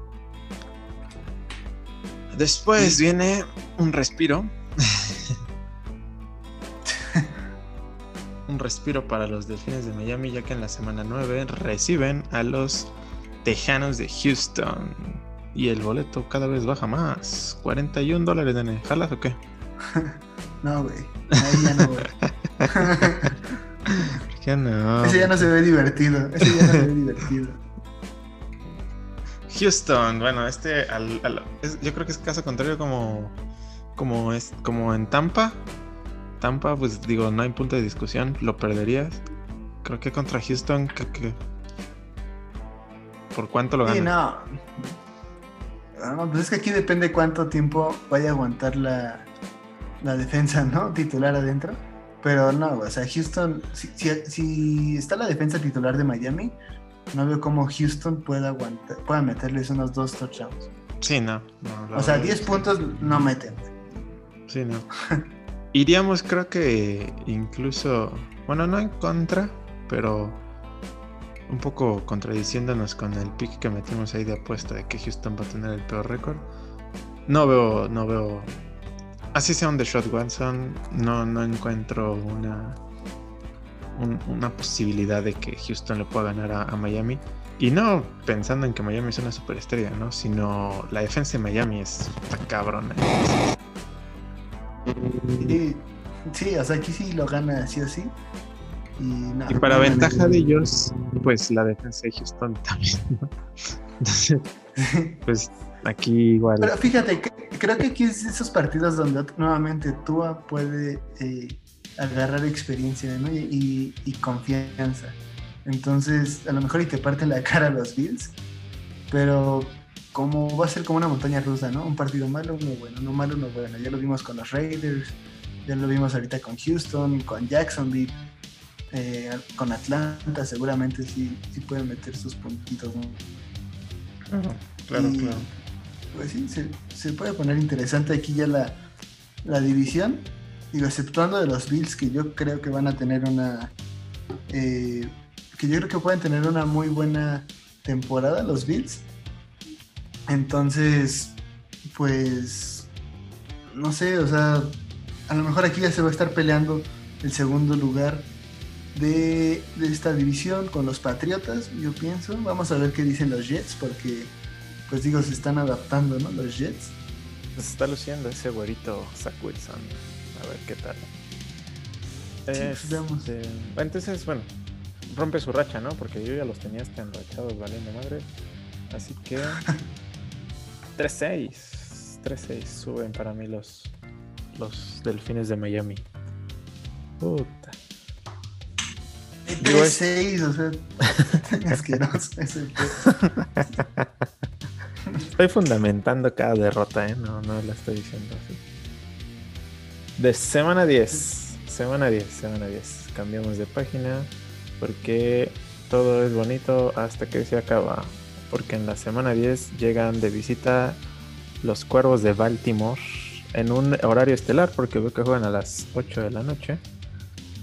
Después viene un respiro. un respiro para los Delfines de Miami, ya que en la semana 9 reciben a los Tejanos de Houston. Y el boleto cada vez baja más. 41 dólares, de ¿Jalas o qué? no, güey. Ahí ya no, no? Ese ya no se ve divertido. Ese ya no se ve divertido. Houston, bueno, este yo creo que es caso contrario como como es como en Tampa. Tampa, pues digo, no hay punto de discusión, lo perderías. Creo que contra Houston, que, ¿por cuánto lo ganas? Sí, no. No. Pues es que aquí depende cuánto tiempo vaya a aguantar la, la defensa, ¿no? Titular adentro. Pero no, o sea, Houston, si, si está la defensa titular de Miami, no veo cómo Houston pueda aguantar, pueda meterles unos dos touchdowns. Sí, no. o sea, 10 puntos no meten. Sí, no. Iríamos, creo que incluso, bueno, no en contra, pero un poco contradiciéndonos con el pick que metimos ahí de apuesta de que Houston va a tener el peor récord. No veo, no veo. Así sea un de Shot Watson, no, no encuentro una una posibilidad de que Houston le pueda ganar a, Miami. Y no pensando en que Miami es una superestrella, ¿no? Sino la defensa de Miami es cabrona. sí, o sea, aquí sí lo gana sí o sí. Y, para ventaja de ellos, pues la defensa de Houston también, ¿no? Entonces, pues aquí igual. Pero fíjate, creo que aquí es esos partidos donde nuevamente Tua puede eh, agarrar experiencia y, confianza. Entonces, a lo mejor y te parte la cara a los Bills, pero como va a ser como una montaña rusa, ¿no? Un partido malo, uno bueno, no malo, uno bueno. Ya lo vimos con los Raiders, ya lo vimos ahorita con Houston, con Jacksonville, eh, con Atlanta, seguramente sí, sí pueden meter sus puntitos, Claro, claro, claro. Pues sí, se, puede poner interesante aquí ya la, la división digo, exceptuando de los Bills, que yo creo que van a tener una. Eh, que yo creo que pueden tener una muy buena temporada, los Bills. Entonces, pues. No sé, o sea, a lo mejor aquí ya se va a estar peleando el segundo lugar de, de, esta división con los Patriotas, yo pienso. Vamos a ver qué dicen los Jets, porque, pues digo, se están adaptando, ¿no? Los Jets. Se está luciendo ese güerito Zach Wilson a ver qué tal. Este, entonces, bueno, rompe su racha, ¿no? Porque yo ya los tenía hasta enrachados valiendo madre. Así que 3-6. 3-6 suben para mí los, los delfines de Miami. Puta. 3-6, o sea, asqueroso ese. Estoy fundamentando cada derrota, ¿eh? No, no la estoy diciendo así. De semana 10. Semana 10, semana 10. Cambiamos de página porque todo es bonito hasta que se acaba. Porque en la semana 10 llegan de visita los cuervos de Baltimore en un horario estelar porque veo que juegan a las 8 de la noche.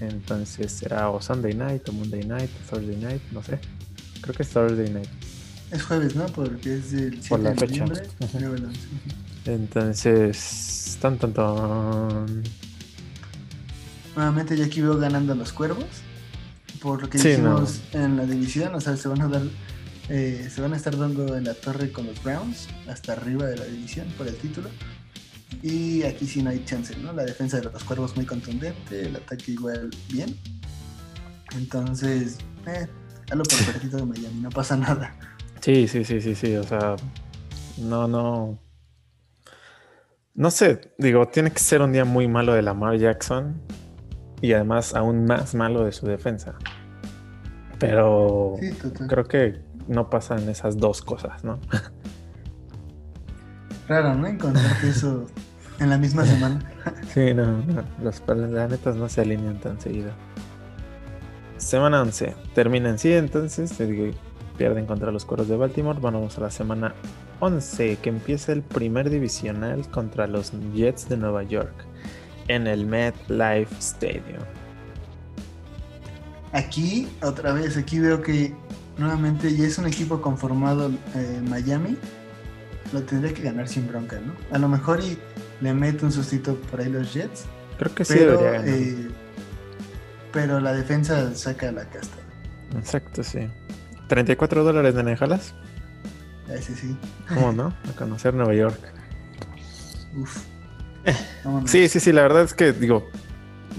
Entonces será o Sunday night o Monday night o Thursday night, no sé. Creo que es Thursday night. Es jueves, ¿no? Porque es el 7 Por la de fecha. Entonces, tan tan tan. Nuevamente ya aquí veo ganando los cuervos. Por lo que hicimos en la división, o sea, se van a dar eh, se van a estar dando en la torre con los Browns, hasta arriba de la división por el título. Y aquí sí no hay chance, ¿no? La defensa de los cuervos muy contundente, el ataque igual bien. Entonces, eh, a lo perfecto de Miami, no pasa nada. Sí, sí, sí, sí, sí, o sea, no, no. No sé, digo, tiene que ser un día muy malo de Lamar Jackson y además aún más malo de su defensa. Pero creo que no pasan esas dos cosas, ¿no? Raro, eso en la misma semana. sí, no, no, los planetas no se alinean tan seguido. Semana 11, termina en sí, entonces pierden contra los Coros de Baltimore. Vamos a la semana 11, que empieza el primer divisional contra los Jets de Nueva York en el MetLife Stadium. Aquí, otra vez, aquí veo que nuevamente ya es un equipo conformado en Miami. Lo tendría que ganar sin bronca, ¿no? A lo mejor y le mete un sustito por ahí los Jets. Creo que sí debería eh, pero la defensa saca la casta. Exacto, sí. 34 dólares de Nejalas. Ese sí. ¿Cómo no? A conocer Nueva York. Uf. Sí, sí, sí, la verdad es que digo,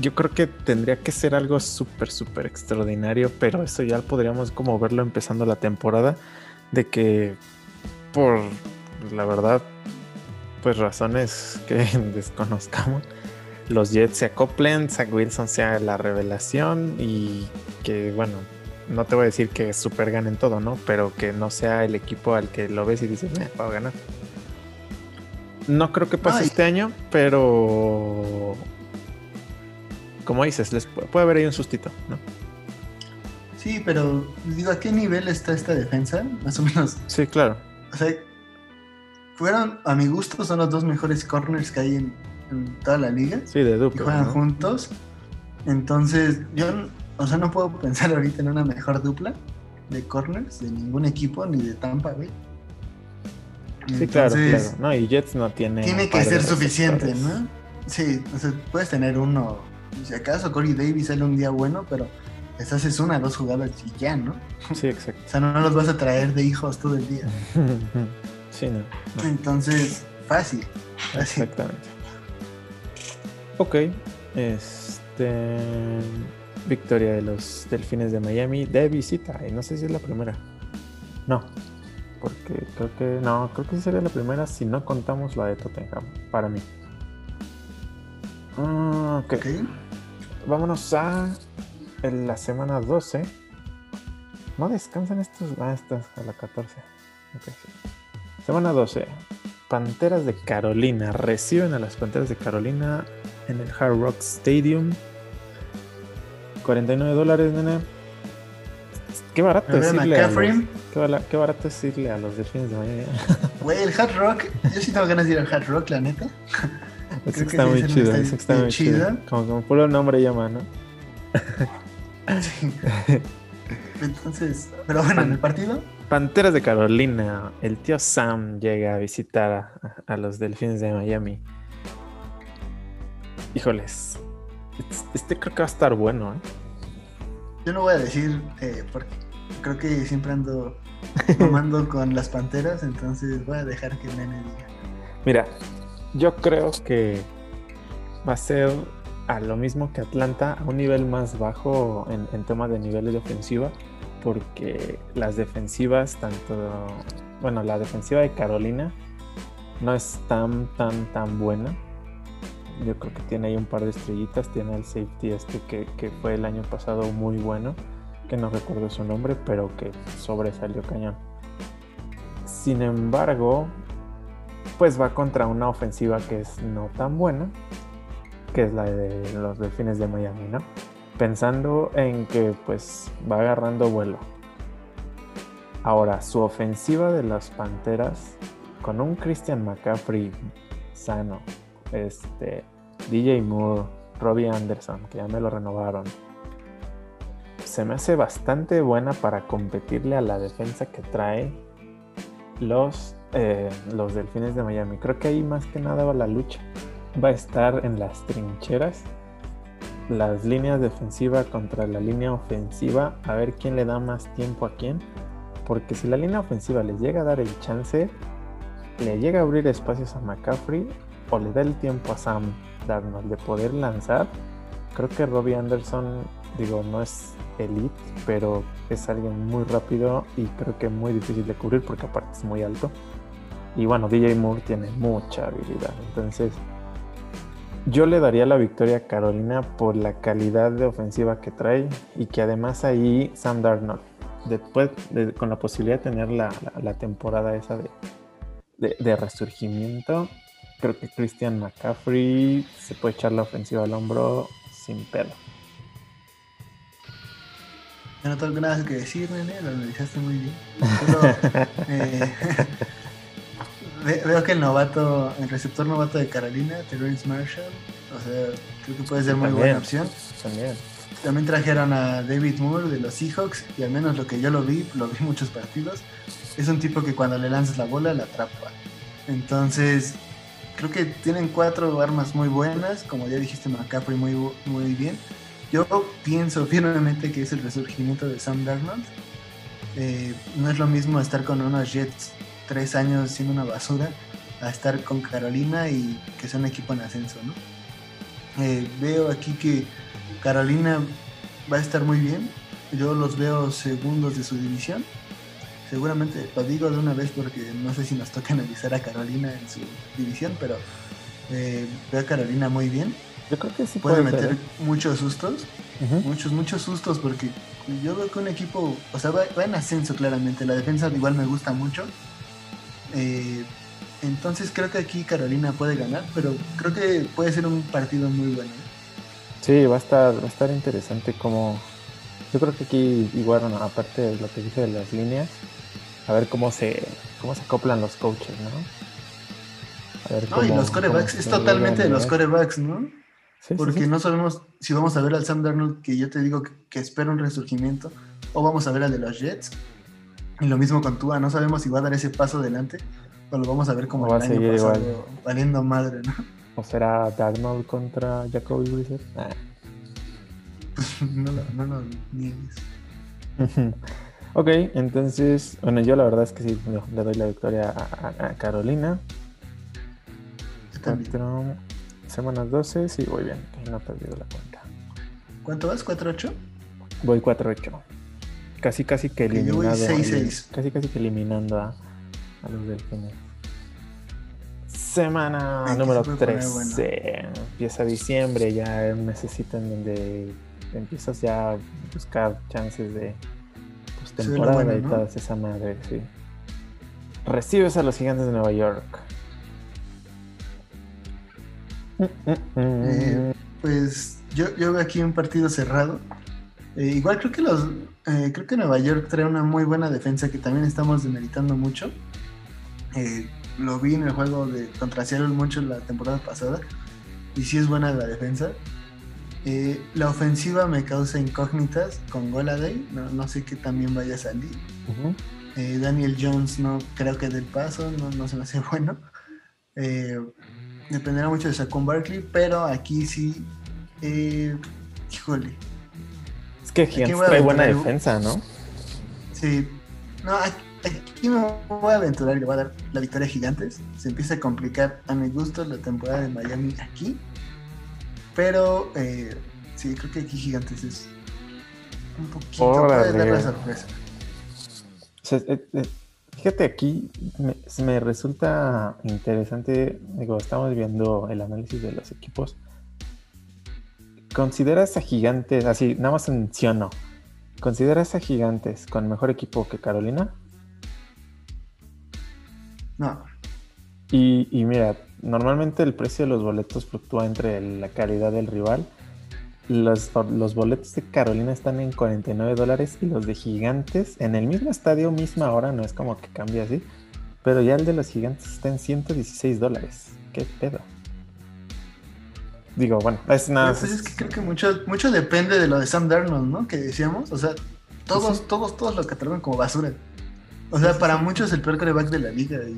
yo creo que tendría que ser algo súper, súper extraordinario, pero eso ya podríamos como verlo empezando la temporada, de que por la verdad, pues razones que desconozcamos, los Jets se acoplen, Zach Wilson sea la revelación y que bueno, no te voy a decir que super ganen todo, ¿no? Pero que no sea el equipo al que lo ves y dices, eh, a ganar. No creo que pase este año, pero como dices, les puede haber ahí un sustito, ¿no? Sí, pero digo, ¿a qué nivel está esta defensa? Más o menos. Sí, claro. O sea, fueron, a mi gusto, son los dos mejores corners que hay en, toda la liga. Sí, de dupla. Y juegan juntos. Entonces, yo, o sea, no puedo pensar ahorita en una mejor dupla de corners de ningún equipo, ni de Tampa, güey. Sí, claro, claro. No, y Jets no tiene. Tiene que ser suficiente, ¿no? Sí, o sea, puedes tener uno si acaso Corey Davis sale un día bueno, pero les haces una, dos jugadas y ya, ¿no? Sí, exacto. o sea, no, los vas a traer de hijos todo el día. sí, no, Entonces, fácil, Exactamente. Ok, este. Victoria de los Delfines de Miami de visita. Y no sé si es la primera. No, porque creo que. No, creo que sería la primera si no contamos la de Tottenham, para mí. Ah, ok. okay vámonos a la semana 12. No descansan estos. Ah, estas a la 14. Semana 12. Panteras de Carolina reciben a las Panteras de Carolina en el Hard Rock Stadium. 49 dólares, nene. Qué barato es irle a los, qué, barato es irle a los Delfines de Miami. Güey, el Hard Rock. Yo sí tengo ganas de ir al Hard Rock, la neta. Eso está muy chido, eso está muy chido. Como, como puro nombre llama, ¿no? Entonces, pero bueno, en el partido. Panteras de Carolina, el tío Sam llega a visitar a, los Delfines de Miami. Híjoles, este creo que va a estar bueno, ¿eh? Yo no voy a decir, eh, porque creo que siempre ando tomando con las panteras, entonces voy a dejar que el nene diga. Mira, yo creo que va a ser a lo mismo que Atlanta, a un nivel más bajo en, en tema de niveles de ofensiva, porque las defensivas, tanto, bueno, la defensiva de Carolina no es tan, tan, tan buena. Yo creo que tiene ahí un par de estrellitas, tiene el safety este que, que fue el año pasado muy bueno, que no recuerdo su nombre, pero que sobresalió cañón. Sin embargo, pues va contra una ofensiva que es no tan buena, que es la de los Delfines de Miami, ¿no? Pensando en que pues va agarrando vuelo. Ahora, su ofensiva de las Panteras, con un Christian McCaffrey sano, este, DJ Moore, Robbie Anderson, que ya me lo renovaron, se me hace bastante buena para competirle a la defensa que trae los, eh, los Delfines de Miami. Creo que ahí más que nada va la lucha. Va a estar en las trincheras, las líneas defensivas contra la línea ofensiva, a ver quién le da más tiempo a quién. Porque si la línea ofensiva les llega a dar el chance, le llega a abrir espacios a McCaffrey o le da el tiempo a Sam Darnold de poder lanzar, creo que Robbie Anderson, digo, no es elite, pero es alguien muy rápido y creo que muy difícil de cubrir porque aparte es muy alto. Y bueno, DJ Moore tiene mucha habilidad. Entonces, yo le daría la victoria a Carolina por la calidad de ofensiva que trae y que además ahí Sam Darnold, después con la posibilidad de tener la, temporada esa de, de resurgimiento, creo que Christian McCaffrey se puede echar la ofensiva al hombro sin pedo. no tengo nada que decir, nene, lo analizaste muy bien. Eh, veo que el novato, el receptor novato de Carolina, Terrence Marshall, o sea, creo que puede ser muy buena opción. También. También trajeron a David Moore de los Seahawks, y al menos lo que yo lo vi, lo vi muchos partidos, es un tipo que cuando le lanzas la bola la atrapa. Entonces, creo que tienen cuatro armas muy buenas, como ya dijiste McCaffrey muy, muy bien. Yo pienso firmemente que es el resurgimiento de Sam Darnold. Eh, no es lo mismo estar con unos Jets tres años siendo una basura a estar con Carolina y que sea un equipo en ascenso, ¿no? Eh, veo aquí que Carolina va a estar muy bien. Yo los veo segundos de su división seguramente lo digo de una vez porque no sé si nos toca analizar a Carolina en su división, pero eh, veo a Carolina muy bien. Yo creo que sí puede, meter ¿eh? muchos sustos, muchos, muchos sustos, porque yo veo que un equipo, o sea, va, en ascenso claramente. La defensa igual me gusta mucho. Eh, entonces creo que aquí Carolina puede ganar, pero creo que puede ser un partido muy bueno. Sí, va a estar, va a estar interesante como. Yo creo que aquí, igual, aparte de lo que dije de las líneas, a ver cómo se, cómo se acoplan los coaches, ¿no? A ver no, y los corebacks, es totalmente de los corebacks, ¿no? Porque no sabemos si vamos a ver al Sam Darnold, que yo te digo que, espera un resurgimiento, o vamos a ver al de los Jets. Y lo mismo con Tua, no sabemos si va a dar ese paso adelante, o lo vamos a ver como el año pasado, valiendo madre, ¿no? ¿O será Darnold contra Jacoby Brissett? no, lo, no lo niegues. Ok, entonces, bueno, yo la verdad es que sí, le doy la victoria a, Carolina. Cuatro, semanas 12, sí, voy bien, no he perdido la cuenta. ¿Cuánto vas? ¿4-8? Voy 4-8. Casi, casi que eliminando. Casi, casi que eliminando a, a los delfines. Semana número 13. Empieza diciembre, ya necesitan donde empiezas ya a buscar chances de temporada y toda esa madre, sí. Recibes a los gigantes de Nueva York. Eh, pues yo, yo veo aquí un partido cerrado. Eh, igual creo que los eh, creo que Nueva York trae una muy buena defensa que también estamos demeritando mucho. lo vi en el juego de contra Seattle mucho la temporada pasada. Y sí es buena la defensa. Eh, la ofensiva me causa incógnitas con Goladay, no, no sé qué también vaya a salir. Eh, Daniel Jones no creo que del paso, no, se me hace bueno. Eh, dependerá mucho de Saquon Barkley, pero aquí sí, híjole. Es que Giants trae buena defensa, ¿no? Sí, no, aquí, me voy a aventurar y le voy a dar la victoria a Gigantes. Se empieza a complicar a mi gusto la temporada de Miami aquí pero eh, sí, creo que aquí Gigantes es un poquito puede dar la sorpresa. Eh, eh, fíjate aquí, me, resulta interesante, digo, estamos viendo el análisis de los equipos. ¿Consideras a Gigantes, así, nada más en sí o no, ¿consideras a Gigantes con mejor equipo que Carolina? No. Y, y mira, Normalmente el precio de los boletos fluctúa entre la calidad del rival. Los, los boletos de Carolina están en 49 dólares y los de Gigantes en el mismo estadio, misma hora, no es como que cambia así. Pero ya el de los Gigantes está en 116 dólares. ¿Qué pedo? Digo, bueno, es nada. Pues es que creo que mucho, mucho depende de lo de Sam Darnold, ¿no? Que decíamos, o sea, todos, todos, todos lo catalogan como basura. O sea, para muchos es el peor coreback de la liga y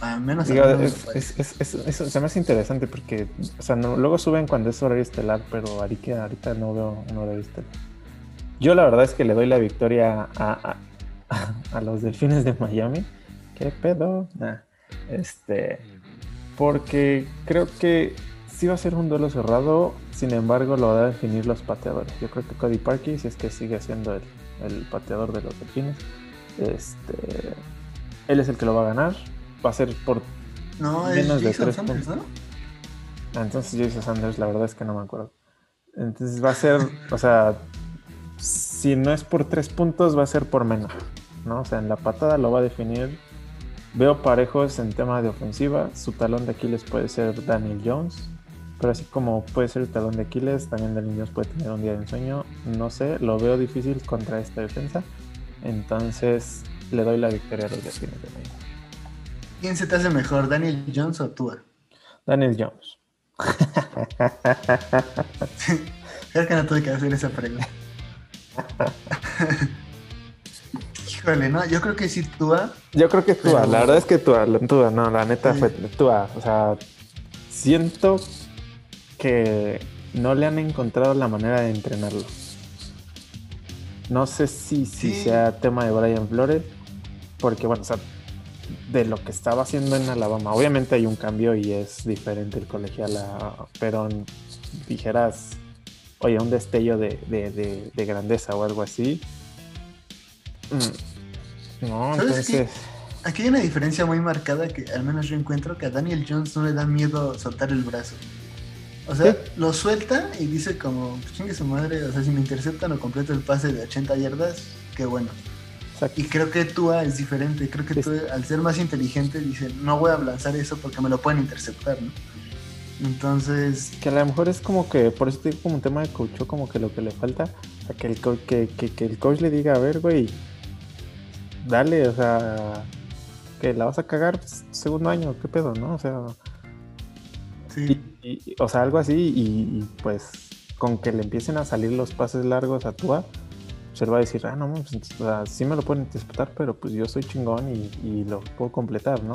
a menos Digo, es, es, es, se me hace interesante porque, o sea, no, luego suben cuando es horario estelar, pero ahorita, ahorita no veo un horario estelar. Yo la verdad es que le doy la victoria a, a, a los delfines de Miami. ¿Qué pedo? este, porque creo que sí va a ser un duelo cerrado, sin embargo lo va a definir los pateadores. Yo creo que Cody Parkey, si es que sigue siendo el, el pateador de los delfines, este, él es el que lo va a ganar. Va a ser por no, menos de tres puntos. ¿no? Entonces Jason Sanders, la verdad es que no me acuerdo. Entonces va a ser, o sea, si no es por tres puntos, va a ser por menos. ¿no? O sea, en la patada lo va a definir. Veo parejos en tema de ofensiva. Su talón de Aquiles puede ser Daniel Jones. Pero así como puede ser el talón de Aquiles, también Jones puede tener un día de ensueño. No sé, lo veo difícil contra esta defensa. Entonces le doy la victoria a los Delfines de Miami. ¿Quién se te hace mejor, Daniel Jones o Tua? Daniel Jones. Creo que no tuve que hacer esa pregunta. Híjole, ¿no? Yo creo que sí Tua. Yo creo que Tua, la verdad es que Tua, Tua, no, la neta fue Tua. O sea, siento que no le han encontrado la manera de entrenarlo. No sé si, si sea tema de Brian Flores, porque bueno, o sea, de lo que estaba haciendo en Alabama, obviamente hay un cambio y es diferente el colegial, a, pero dijeras, oye, un destello de, grandeza o algo así. Mm, no, entonces... Aquí hay una diferencia muy marcada que al menos yo encuentro que a Daniel Jones no le da miedo soltar el brazo. O sea, lo suelta y dice como, pues, chingue su madre, o sea, si me interceptan o completo el pase de 80 yardas, qué bueno. Y creo que Tua es diferente, creo que tú al ser más inteligente dice, no voy a lanzar eso porque me lo pueden interceptar, ¿no? Entonces... Que a lo mejor es como que, por eso digo como un tema de coach, como que lo que le falta, o sea, que el, que, que, el coach le diga, a ver, güey, dale, o sea, que la vas a cagar pues, segundo año, qué pedo, ¿no? O sea... Sí o sea, algo así, y, pues con que le empiecen a salir los pases largos a Tua, se le va a decir, ah, no, pues, o sea, sí me lo pueden interpretar, pero pues yo soy chingón y, lo puedo completar, ¿no?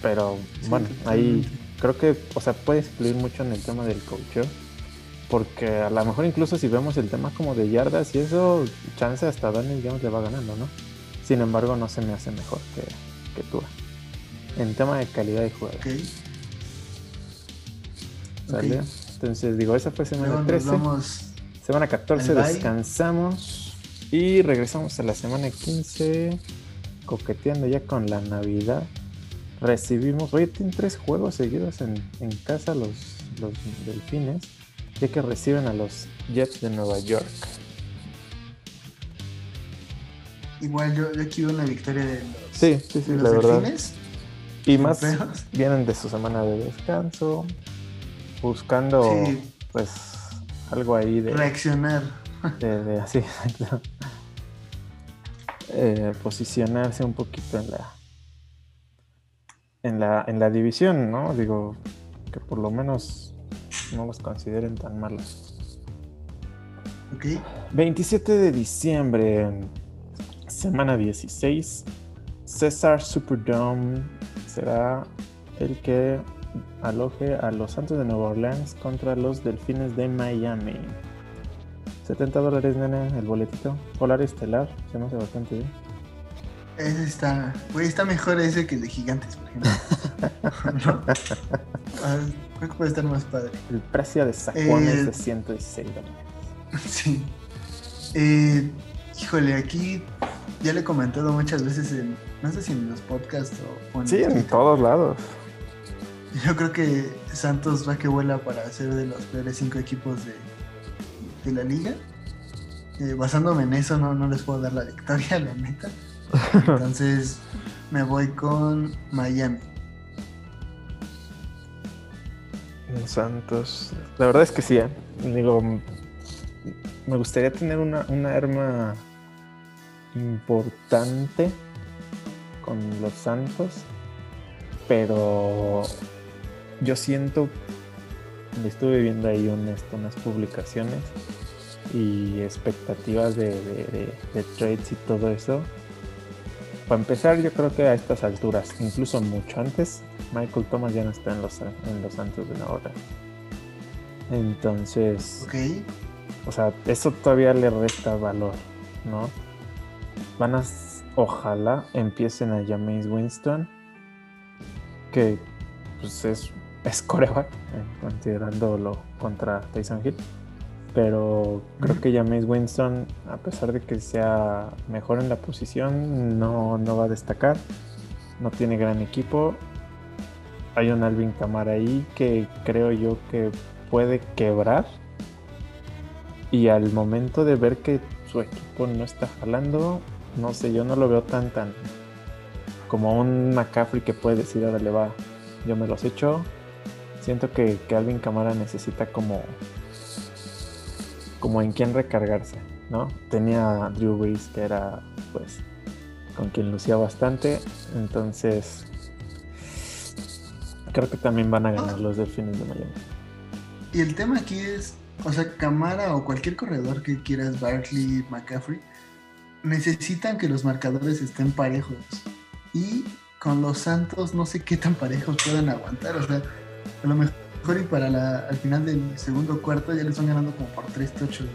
Pero bueno, ahí creo que, o sea, puede influir mucho en el tema del coach, porque a lo mejor incluso si vemos el tema como de yardas y eso, chance hasta Daniel Jones le va ganando, ¿no? Sin embargo, no se me hace mejor que, que Tua. En tema de calidad de Entonces digo, esa fue semana 13. Semana 14 descansamos y regresamos a la semana 15 coqueteando ya con la Navidad. Recibimos, oye, tienen tres juegos seguidos en, casa los, los delfines, ya que reciben a los Jets de Nueva York. Igual yo, yo aquí veo una victoria de los, sí, sí, sí, la verdad. Y más vienen de su semana de descanso buscando pues algo ahí de reaccionar. de, así eh, posicionarse un poquito en la en la en la división no digo que por lo menos no los consideren tan malos. Ok. 27 de diciembre semana 16 César Superdome será el que aloje a los Santos de Nueva Orleans contra los Delfines de Miami. 70 dólares, nene, el boletito. Polar estelar, se me hace bastante bien. Ese está, güey, está mejor ese que el de Gigantes, por ejemplo. Ah, creo que puede estar más padre. El precio de sacones eh, de 116 dólares. Sí. Eh, híjole, aquí ya le he comentado muchas veces en, no sé si en los podcasts o, en Sí, en todos lados. Yo creo que Santos va que vuela para ser de los peores cinco equipos de, la liga. Eh, basándome en eso, no, no les puedo dar la victoria, la neta. Entonces me voy con Miami. Santos. La verdad es que sí, ¿eh? digo, me gustaría tener una, una arma importante con los Santos, pero yo siento estuve viendo ahí unas publicaciones y expectativas de, de, trades y todo eso. Para empezar, yo creo que a estas alturas, incluso mucho antes, Michael Thomas ya no está en los, en los Santos de ahora. Entonces, okay. o sea, eso todavía le resta valor, ¿no? Van a, ojalá empiecen a James Winston, que pues es, es coreback, eh, considerándolo contra Tyson Hill. Pero creo que James Winston, a pesar de que sea mejor en la posición, no, no va a destacar. No tiene gran equipo. Hay un Alvin Camara ahí que creo yo que puede quebrar. Y al momento de ver que su equipo no está jalando, no sé, yo no lo veo tan tan como un McCaffrey que puede decir, ahora le va, yo me los echo. Siento que, que Alvin Camara necesita como como en quién recargarse, ¿no? Tenía a Drew Brees que era pues con quien lucía bastante, entonces creo que también van a ganar los Delfines de Miami. Y el tema aquí es, o sea, Camara o cualquier corredor que quieras, Barkley, McCaffrey, necesitan que los marcadores estén parejos. Y con los Santos no sé qué tan parejos puedan aguantar, o sea, a lo mejor y para la, al final del segundo cuarto ya le están ganando como por 3 tochos.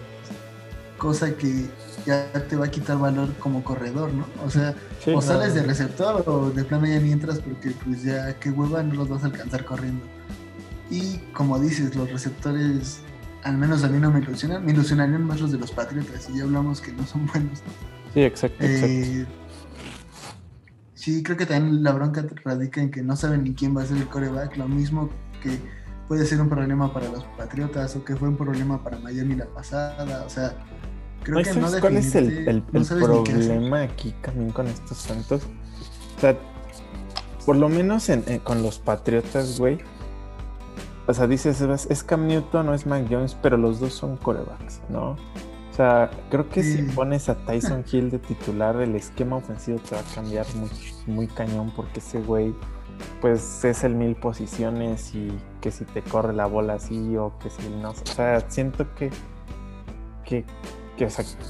Cosa que ya te va a quitar valor como corredor, ¿no? O sea, o sales de receptor o de plano ya ni entras porque pues ya qué hueva no los vas a alcanzar corriendo. Y como dices, los receptores, al menos a mí no me ilusionan, me ilusionarían más los de los Patriotas y ya hablamos que no son buenos. Sí, exacto. Eh, sí, creo que también la bronca radica en que no saben ni quién va a ser el coreback, lo mismo que puede ser un problema para los Patriotas o que fue un problema para Miami la pasada. O sea, creo que no ¿Cuál es el, el, problema aquí también con estos Santos? O sea, por lo menos con los Patriotas, güey. O sea, dices, es Cam Newton o es Mac Jones, pero los dos son corebacks, ¿no? O sea, creo que si pones a Tyson Hill de titular, el esquema ofensivo te va a cambiar muy, muy cañón porque ese güey pues es el mil posiciones y que si te corre la bola así o que si no. O sea, siento que, que,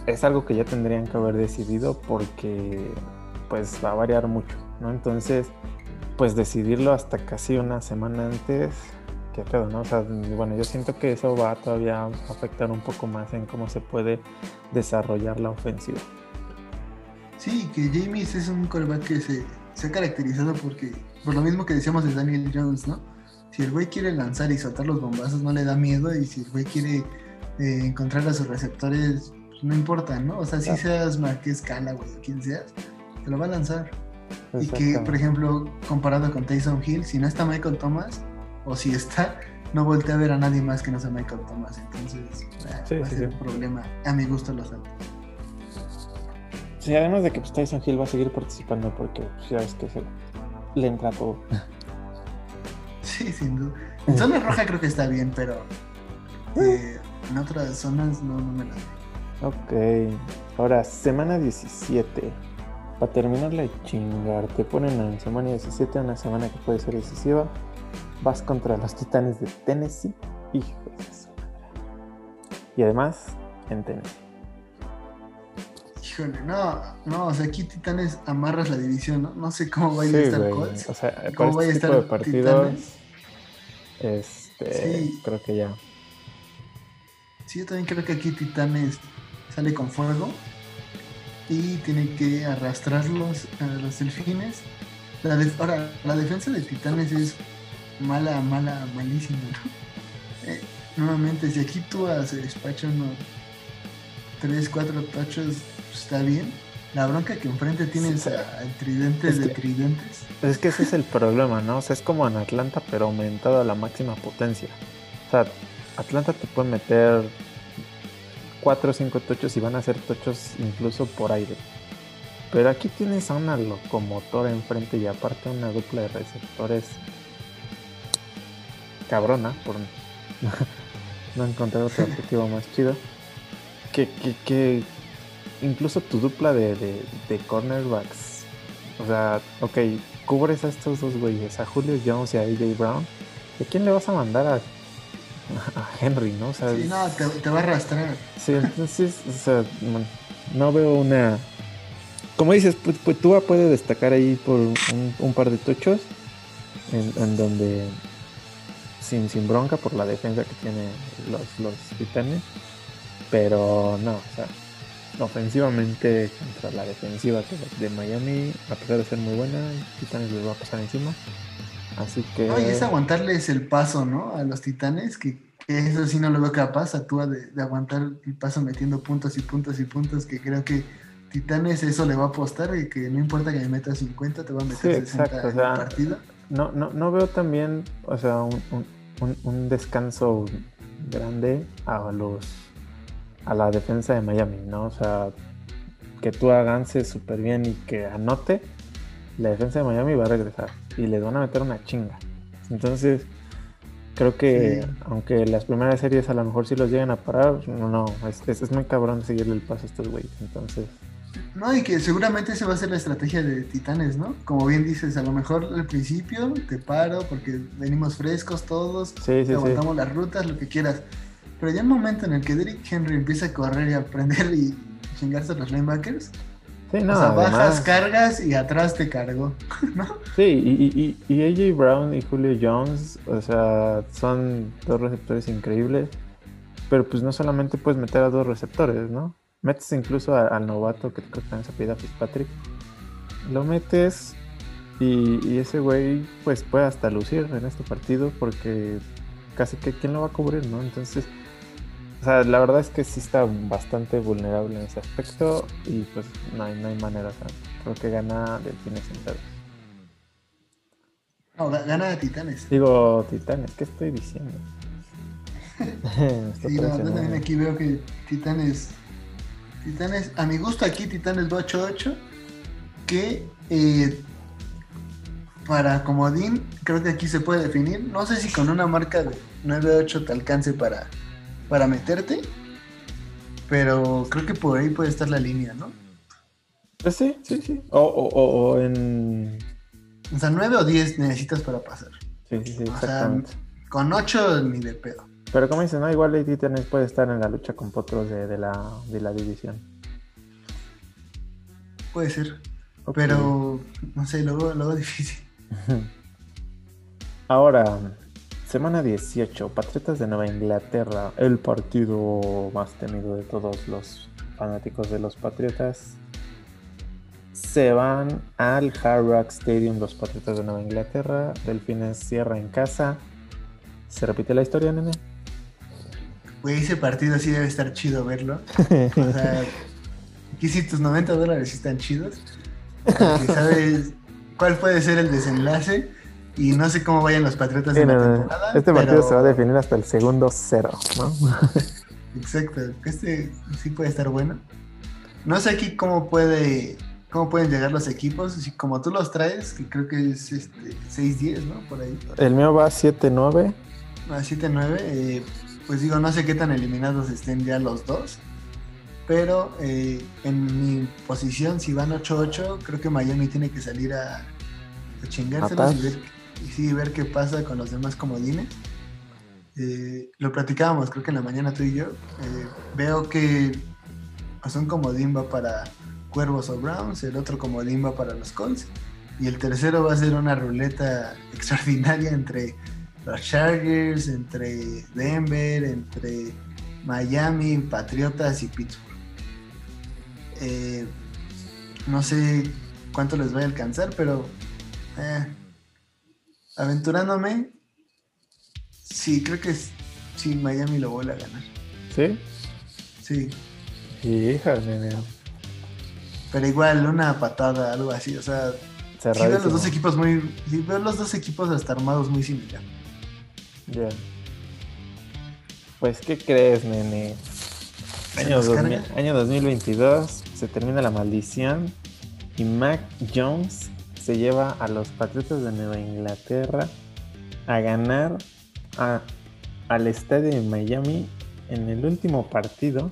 es algo que ya tendrían que haber decidido porque pues va a variar mucho, ¿no? Entonces, pues decidirlo hasta casi una semana antes, qué pedo, ¿no? O sea, bueno, yo siento que eso va todavía a afectar un poco más en cómo se puede desarrollar la ofensiva. Sí, que James es un coreback que se, se ha caracterizado porque por lo mismo que decíamos de Daniel Jones, ¿no? Si el güey quiere lanzar y soltar los bombazos, no le da miedo. Y si el güey quiere eh, encontrar a sus receptores, pues, no importa, ¿no? O sea, si seas Marqués Cala, güey, o quien seas, te lo va a lanzar. Y que, por ejemplo, comparado con Tyson Hill, si no está Michael Thomas, o si está, no voltea a ver a nadie más que no sea Michael Thomas. Entonces, va a ser un problema. A mi gusto los altos. Sí, además de que pues, Tyson Hill va a seguir participando porque pues, ya ves que se le entra todo. Sí, sin duda. En zona roja creo que está bien, pero eh, en otras zonas no, no me la Ok. Ahora, semana 17. Para terminarla de chingar, te ponen en semana 17, una semana que puede ser decisiva. Vas contra los titanes de Tennessee. Hijo de su Y además, en Tennessee. Híjole, no, no, o sea, aquí Titanes amarras la división, ¿no? No sé cómo vaya a estar Colts. O sea, cómo vaya a este estar de partidos, Este, creo que ya. Sí, yo también creo que aquí Titanes sale con fuego y tiene que arrastrarlos a los delfines. La ahora, la defensa de Titanes es mala, mala, malísima, ¿no? Eh, nuevamente, si aquí tú se despacha unos 3, 4 tachos está bien. La bronca que enfrente tienes al tridente de tridentes. Es que ese es el problema, ¿no? O sea, es como en Atlanta, pero aumentado a la máxima potencia. O sea, Atlanta te puede meter 4 o 5 tochos y van a ser tochos incluso por aire. Pero aquí tienes a una locomotora enfrente y aparte una dupla de receptores cabrona, por no encontrar otro objetivo más chido. Que, que, que incluso tu dupla de, de, cornerbacks. O sea, ok, cubres a estos dos güeyes, a Julio Jones y a AJ Brown. ¿De quién le vas a mandar a a Henry, ¿no? sí, no, te, va a arrastrar. Sí, entonces, o sea, no, veo una... Como dices, pues, pues Tua puede destacar ahí por un, par de tochos en, donde sin, sin bronca por la defensa que tienen los, los titanes, pero no, o sea, ofensivamente contra la defensiva de Miami, a pesar de ser muy buena, Titanes les va a pasar encima. Así que. Oye, es aguantarles el paso, ¿no? A los Titanes, que, eso sí no lo veo capaz, actúa de, de, aguantar el paso metiendo puntos y puntos y puntos, que creo que Titanes eso le va a apostar y que no importa que me meta 50, te va a meter 60 en el partido. No, no, no veo también, o sea, un, un, un descanso grande a los a la defensa de Miami, ¿no? O sea, que tú avance súper bien y que anote, la defensa de Miami va a regresar y les van a meter una chinga. Entonces, creo que aunque las primeras series a lo mejor sí los llegan a parar, no, no, es, es, muy cabrón seguirle el paso a estos güeyes. Entonces. No, y que seguramente esa va a ser la estrategia de Titanes, ¿no? Como bien dices, a lo mejor al principio te paro porque venimos frescos todos, sí, sí, aguantamos las rutas, lo que quieras. Pero ya el momento en el que Derrick Henry empieza a correr y a aprender y chingarse a los linebackers, Sí, no, o sea, bajas, cargas y atrás te cargo, ¿no? Sí, y, y, AJ Brown y Julio Jones, o sea, son dos receptores increíbles, pero pues no solamente puedes meter a dos receptores, ¿no? Metes incluso al novato que creo que también se pide a Fitzpatrick, lo metes y, y, ese güey pues puede hasta lucir en este partido porque casi que quién lo va a cubrir, ¿no? Entonces o sea, la verdad es que sí está bastante vulnerable en ese aspecto y pues no hay, no hay manera. O sea, creo que gana Delfines enteros. No, gana de Titanes. Digo, Titanes, ¿qué estoy diciendo? sí, no, también aquí veo que Titanes. Titanes, a mi gusto aquí Titanes va 8-8. Que eh, para Comodín, creo que aquí se puede definir. No sé si con una marca de 9-8 te alcance para para meterte. Pero creo que por ahí puede estar la línea, ¿no? Pues sí, sí, sí. O, o, o, en. O sea, 9 o 10 necesitas para pasar. Sí, sí, sí, exactamente. con 8 ni de pedo. Pero como dicen, ¿no? igual Lady Tennis puede estar en la lucha con potros de, la, de la división. Puede ser. Pero, no sé, luego, luego difícil. Ahora, Semana 18, Patriotas de Nueva Inglaterra, el partido más temido de todos los fanáticos de los Patriotas. Se van al Hard Rock Stadium los Patriotas de Nueva Inglaterra. Delfines cierra en casa. ¿Se repite la historia, nene? Güey, ese partido sí debe estar chido verlo. o sea, aquí si tus 90 dólares están chidos. sabes cuál puede ser el desenlace y no sé cómo vayan los Patriotas en la temporada. Este partido se va a definir hasta el segundo cero, ¿no? Exacto. Este sí puede estar bueno. No sé aquí cómo puede cómo pueden llegar los equipos. Si como tú los traes, que creo que es este, 6-10, ¿no? Por ahí. El mío va 7-9. A 7-9. Eh, pues digo, no sé qué tan eliminados estén ya los dos. Pero eh, en mi posición, si van 8-8, creo que Miami tiene que salir a, a chingárselos y ver y sí ver qué pasa con los demás comodines. Eh, lo platicábamos, creo que en la mañana tú y yo. Eh, veo que pues, un comodín va para Cuervos o Browns, el otro comodín va para los Colts, y el tercero va a ser una ruleta extraordinaria entre los Chargers, entre Denver, entre Miami, Patriotas y Pittsburgh. Eh, no sé cuánto les va a alcanzar, pero aventurándome, sí, creo que sí, Miami lo vuelve a ganar. ¿Sí? Sí. Hija, nene. Pero igual, una patada, algo así, o sea. Sí veo los dos equipos muy. Sí veo los dos equipos hasta armados muy similar. Bien. Pues, ¿qué crees, nene? Año, año 2022, se termina la maldición y Mac Jones se lleva a los Patriotas de Nueva Inglaterra a ganar al estadio de Miami en el último partido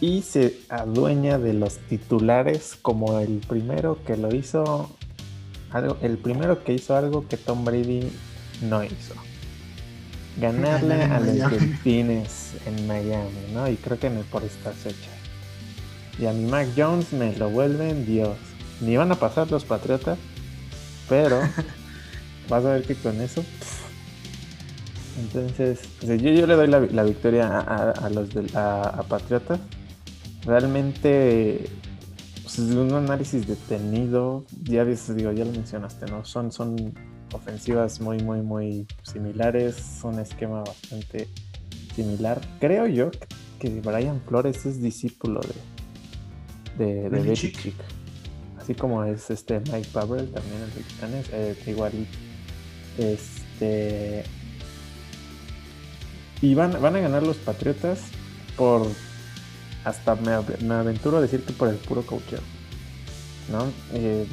y se adueña de los titulares como el primero que lo hizo algo, el primero que hizo algo que Tom Brady no hizo. ganarle a los Delfines en Miami, ¿no? Y creo que en por estas fechas. Y a mi Mac Jones me lo vuelven Dios. Ni van a pasar los Patriotas, pero vas a ver que con eso. Entonces, yo, yo, le doy la, victoria a, los de, a, Patriotas. Realmente, pues, un análisis detenido, ya digo, ya lo mencionaste, ¿no? Son, son ofensivas muy, muy, muy similares, un esquema bastante similar. Creo yo que Brian Flores es discípulo de, de, de Belichick. Así como es este Mike Pavel también en Titanes, eh, igual. Este. Y van, van a ganar los Patriotas por. Hasta me, aventuro a decir por el puro coaching. ¿No? Eh,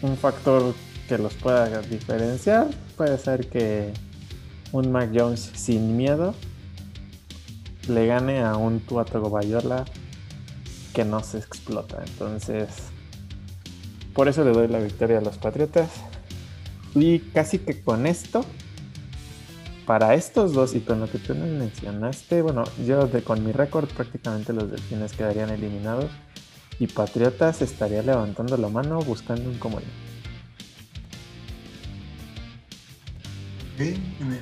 un factor que los pueda diferenciar puede ser que un Mac Jones sin miedo le gane a un Tua Bayola que no se explota. Entonces, por eso le doy la victoria a los Patriotas. Y casi que con esto, para estos dos y con lo que tú nos mencionaste, bueno, yo con mi récord prácticamente los delfines quedarían eliminados y Patriotas estaría levantando la mano buscando un comodín.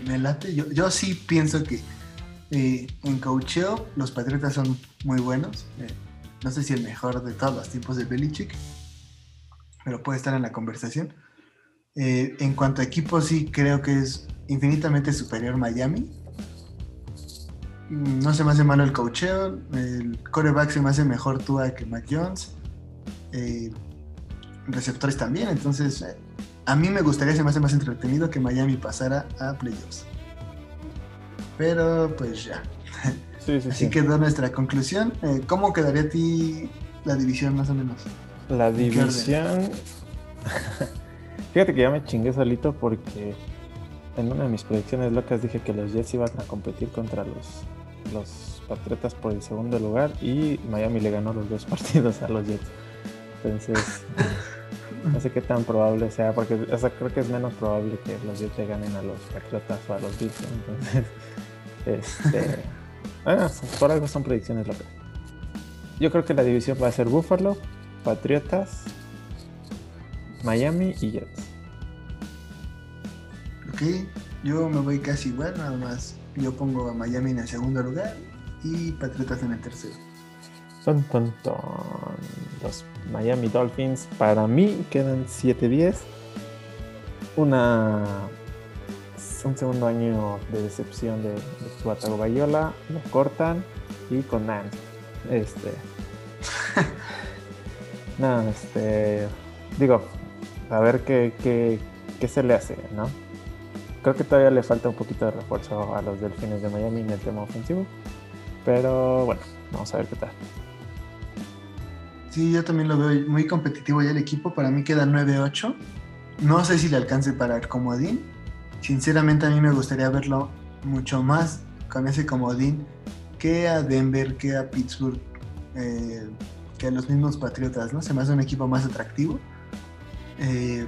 me, late. Yo, yo, sí pienso que eh, en coacheo los Patriotas son muy buenos. Eh, no sé si el mejor de todos los tiempos de Belichick, pero puede estar en la conversación. Eh, en cuanto a equipo, sí creo que es infinitamente superior Miami. Mm, no se me hace malo el coacheo. El coreback se me hace mejor Tua que Mac Jones. receptores también. Entonces, a mí me gustaría, se me hace más entretenido que Miami pasara a playoffs. Pero pues ya. Así quedó nuestra conclusión. Eh, ¿Cómo quedaría a ti la división más o menos? La división... Fíjate que ya me chingué solito porque en una de mis predicciones locas dije que los Jets iban a competir contra los, los Patriotas por el segundo lugar y Miami le ganó los dos partidos a los Jets. Entonces, no sé qué tan probable sea, porque creo que es menos probable que los Jets le ganen a los Patriotas o a los Bills. Entonces, este, bueno, por algo son predicciones locas. Yo creo que la división va a ser Buffalo, Patriotas, Miami y Jets. Ok, yo me voy casi igual, nada más. Yo pongo a Miami en el segundo lugar y Patriotas en el tercero. Son, son, Los Miami Dolphins para mí quedan 7-10. Una un segundo año de decepción de, de Bayola, lo cortan y con Nance. Este. no, este. Digo, a ver qué, qué, qué, se le hace, ¿no? Creo que todavía le falta un poquito de refuerzo a los delfines de Miami en el tema ofensivo. Pero bueno, vamos a ver qué tal. Sí, yo también lo veo muy competitivo ya el equipo. Para mí queda 9-8. No sé si le alcance para el comodín. Sinceramente a mí me gustaría verlo mucho más con ese comodín que a Denver, que a Pittsburgh, eh, que a los mismos Patriotas, ¿no? Se me hace un equipo más atractivo. Eh,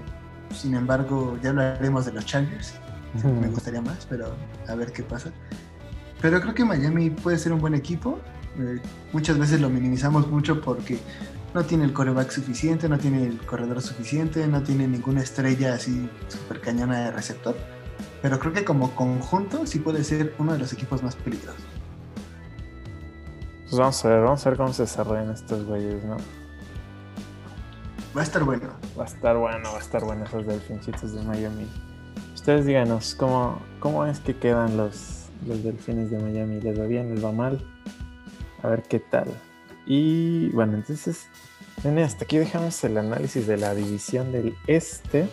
sin embargo, ya hablaremos de los Chargers. Me gustaría más, pero a ver qué pasa. Pero creo que Miami puede ser un buen equipo. Eh, muchas veces lo minimizamos mucho porque no tiene el coreback suficiente, no tiene el corredor suficiente, no tiene ninguna estrella así super cañona de receptor. Pero creo que como conjunto sí puede ser uno de los equipos más peligrosos. Pues vamos a ver, vamos a ver cómo se desarrollan estos güeyes, ¿no? Va a estar bueno. Va a estar bueno, va a estar bueno esos delfinchitos de Miami. Ustedes díganos, ¿cómo, cómo es que quedan los, los delfines de Miami? ¿Les va bien? ¿Les va mal? A ver qué tal. Y bueno, entonces, hasta aquí dejamos el análisis de la división del este.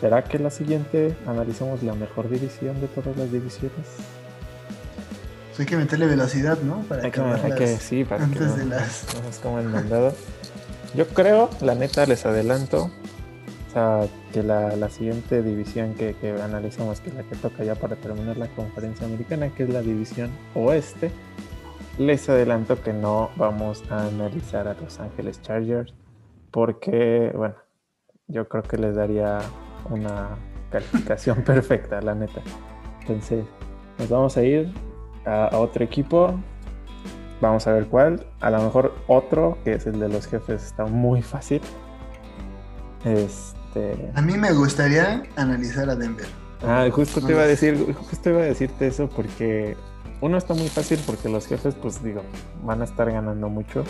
¿Será que la siguiente analicemos la mejor división de todas las divisiones? Pues hay que meterle velocidad, ¿no? Para hay que, sí, para que no, de las... como el mandado. Yo creo, la neta, les adelanto, o sea, que la, siguiente división que, que analizamos, que es la que toca ya para terminar la conferencia americana, que es la división oeste, les adelanto que no vamos a analizar a Los Ángeles Chargers porque, bueno, yo creo que les daría una calificación perfecta, la neta. Entonces, nos vamos a ir a, otro equipo. Vamos a ver cuál. A lo mejor otro, que es el de los jefes, está muy fácil. Este. A mí me gustaría analizar a Denver. Ah, justo te iba a decir, justo iba a decirte eso porque uno está muy fácil porque los jefes, pues digo, van a estar ganando mucho.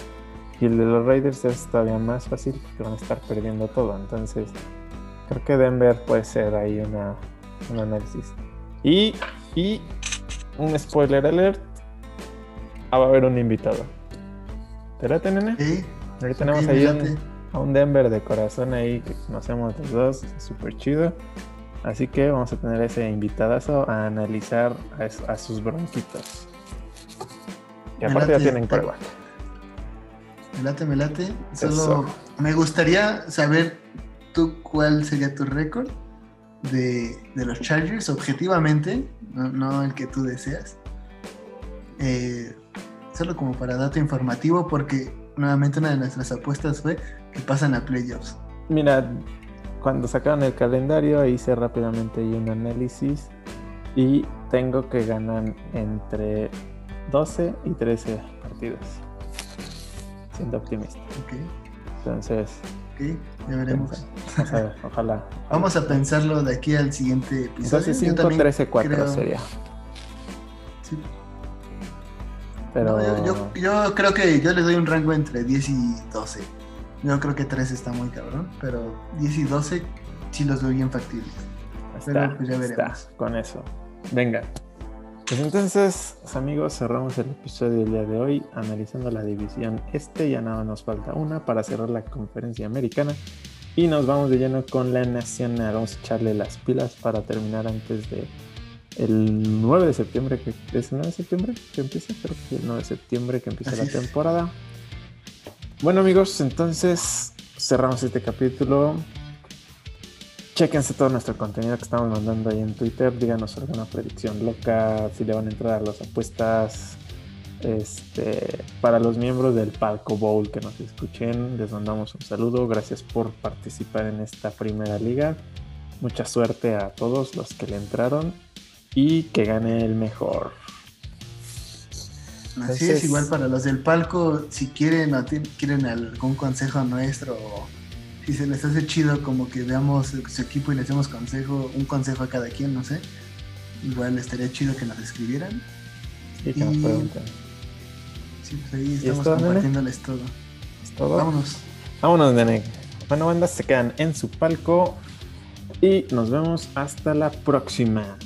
Y el de los Raiders es todavía más fácil porque van a estar perdiendo todo. Entonces, creo que Denver puede ser ahí una, un análisis. Y, y un spoiler alert. Ah, va a haber un invitado. ¿Te late, nene? Sí. Ahorita tenemos ahí a un Denver de corazón ahí que conocemos los dos. Súper chido. Así que vamos a tener ese invitadazo a analizar a, sus bronquitos. Y aparte ya tienen prueba. Me late, me late. Solo me gustaría saber tú cuál sería tu récord de, los Chargers, objetivamente, no, el que tú deseas. Eh, solo como para dato informativo, porque nuevamente una de nuestras apuestas fue que pasan a playoffs. Mira, cuando sacaron el calendario hice rápidamente un análisis y tengo que ganar entre 12 y 13 partidos. Siendo optimista. Entonces. Ok, ya veremos. Vamos a ver, ojalá, Vamos a pensarlo de aquí al siguiente episodio. 12, 5, 13, 4 sería. Sí. Pero... yo, yo creo que yo le doy un rango entre 10 y 12. Yo creo que 3 está muy cabrón, pero 10 y 12 sí los veo bien factibles. Está, pues ya veremos. con eso. Venga. Pues entonces, amigos, cerramos el episodio del día de hoy analizando la división este. Ya nada nos falta una para cerrar la conferencia americana. Y nos vamos de lleno con la nacional. Vamos a echarle las pilas para terminar antes de el 9 de septiembre. Que, ¿Es el 9 de septiembre que empieza? Creo que el 9 de septiembre que empieza la temporada. Bueno amigos, entonces cerramos este capítulo. Chequense todo nuestro contenido que estamos mandando ahí en Twitter. Díganos alguna predicción loca, si le van a entrar a las apuestas. Este, para los miembros del Palco Bowl que nos escuchen, les mandamos un saludo. Gracias por participar en esta primera liga. Mucha suerte a todos los que le entraron y que gane el mejor. Así es, igual para los del palco, si quieren o quieren algún consejo nuestro, si se les hace chido como que veamos su equipo y les demos consejo, un consejo a cada quien, no sé, igual estaría chido que nos escribieran. Y que nos pregunten. Sí, pues ahí estamos compartiéndoles todo. ¿Es todo. Vámonos. Vámonos, nene. Bueno, bandas se quedan en su palco y nos vemos hasta la próxima.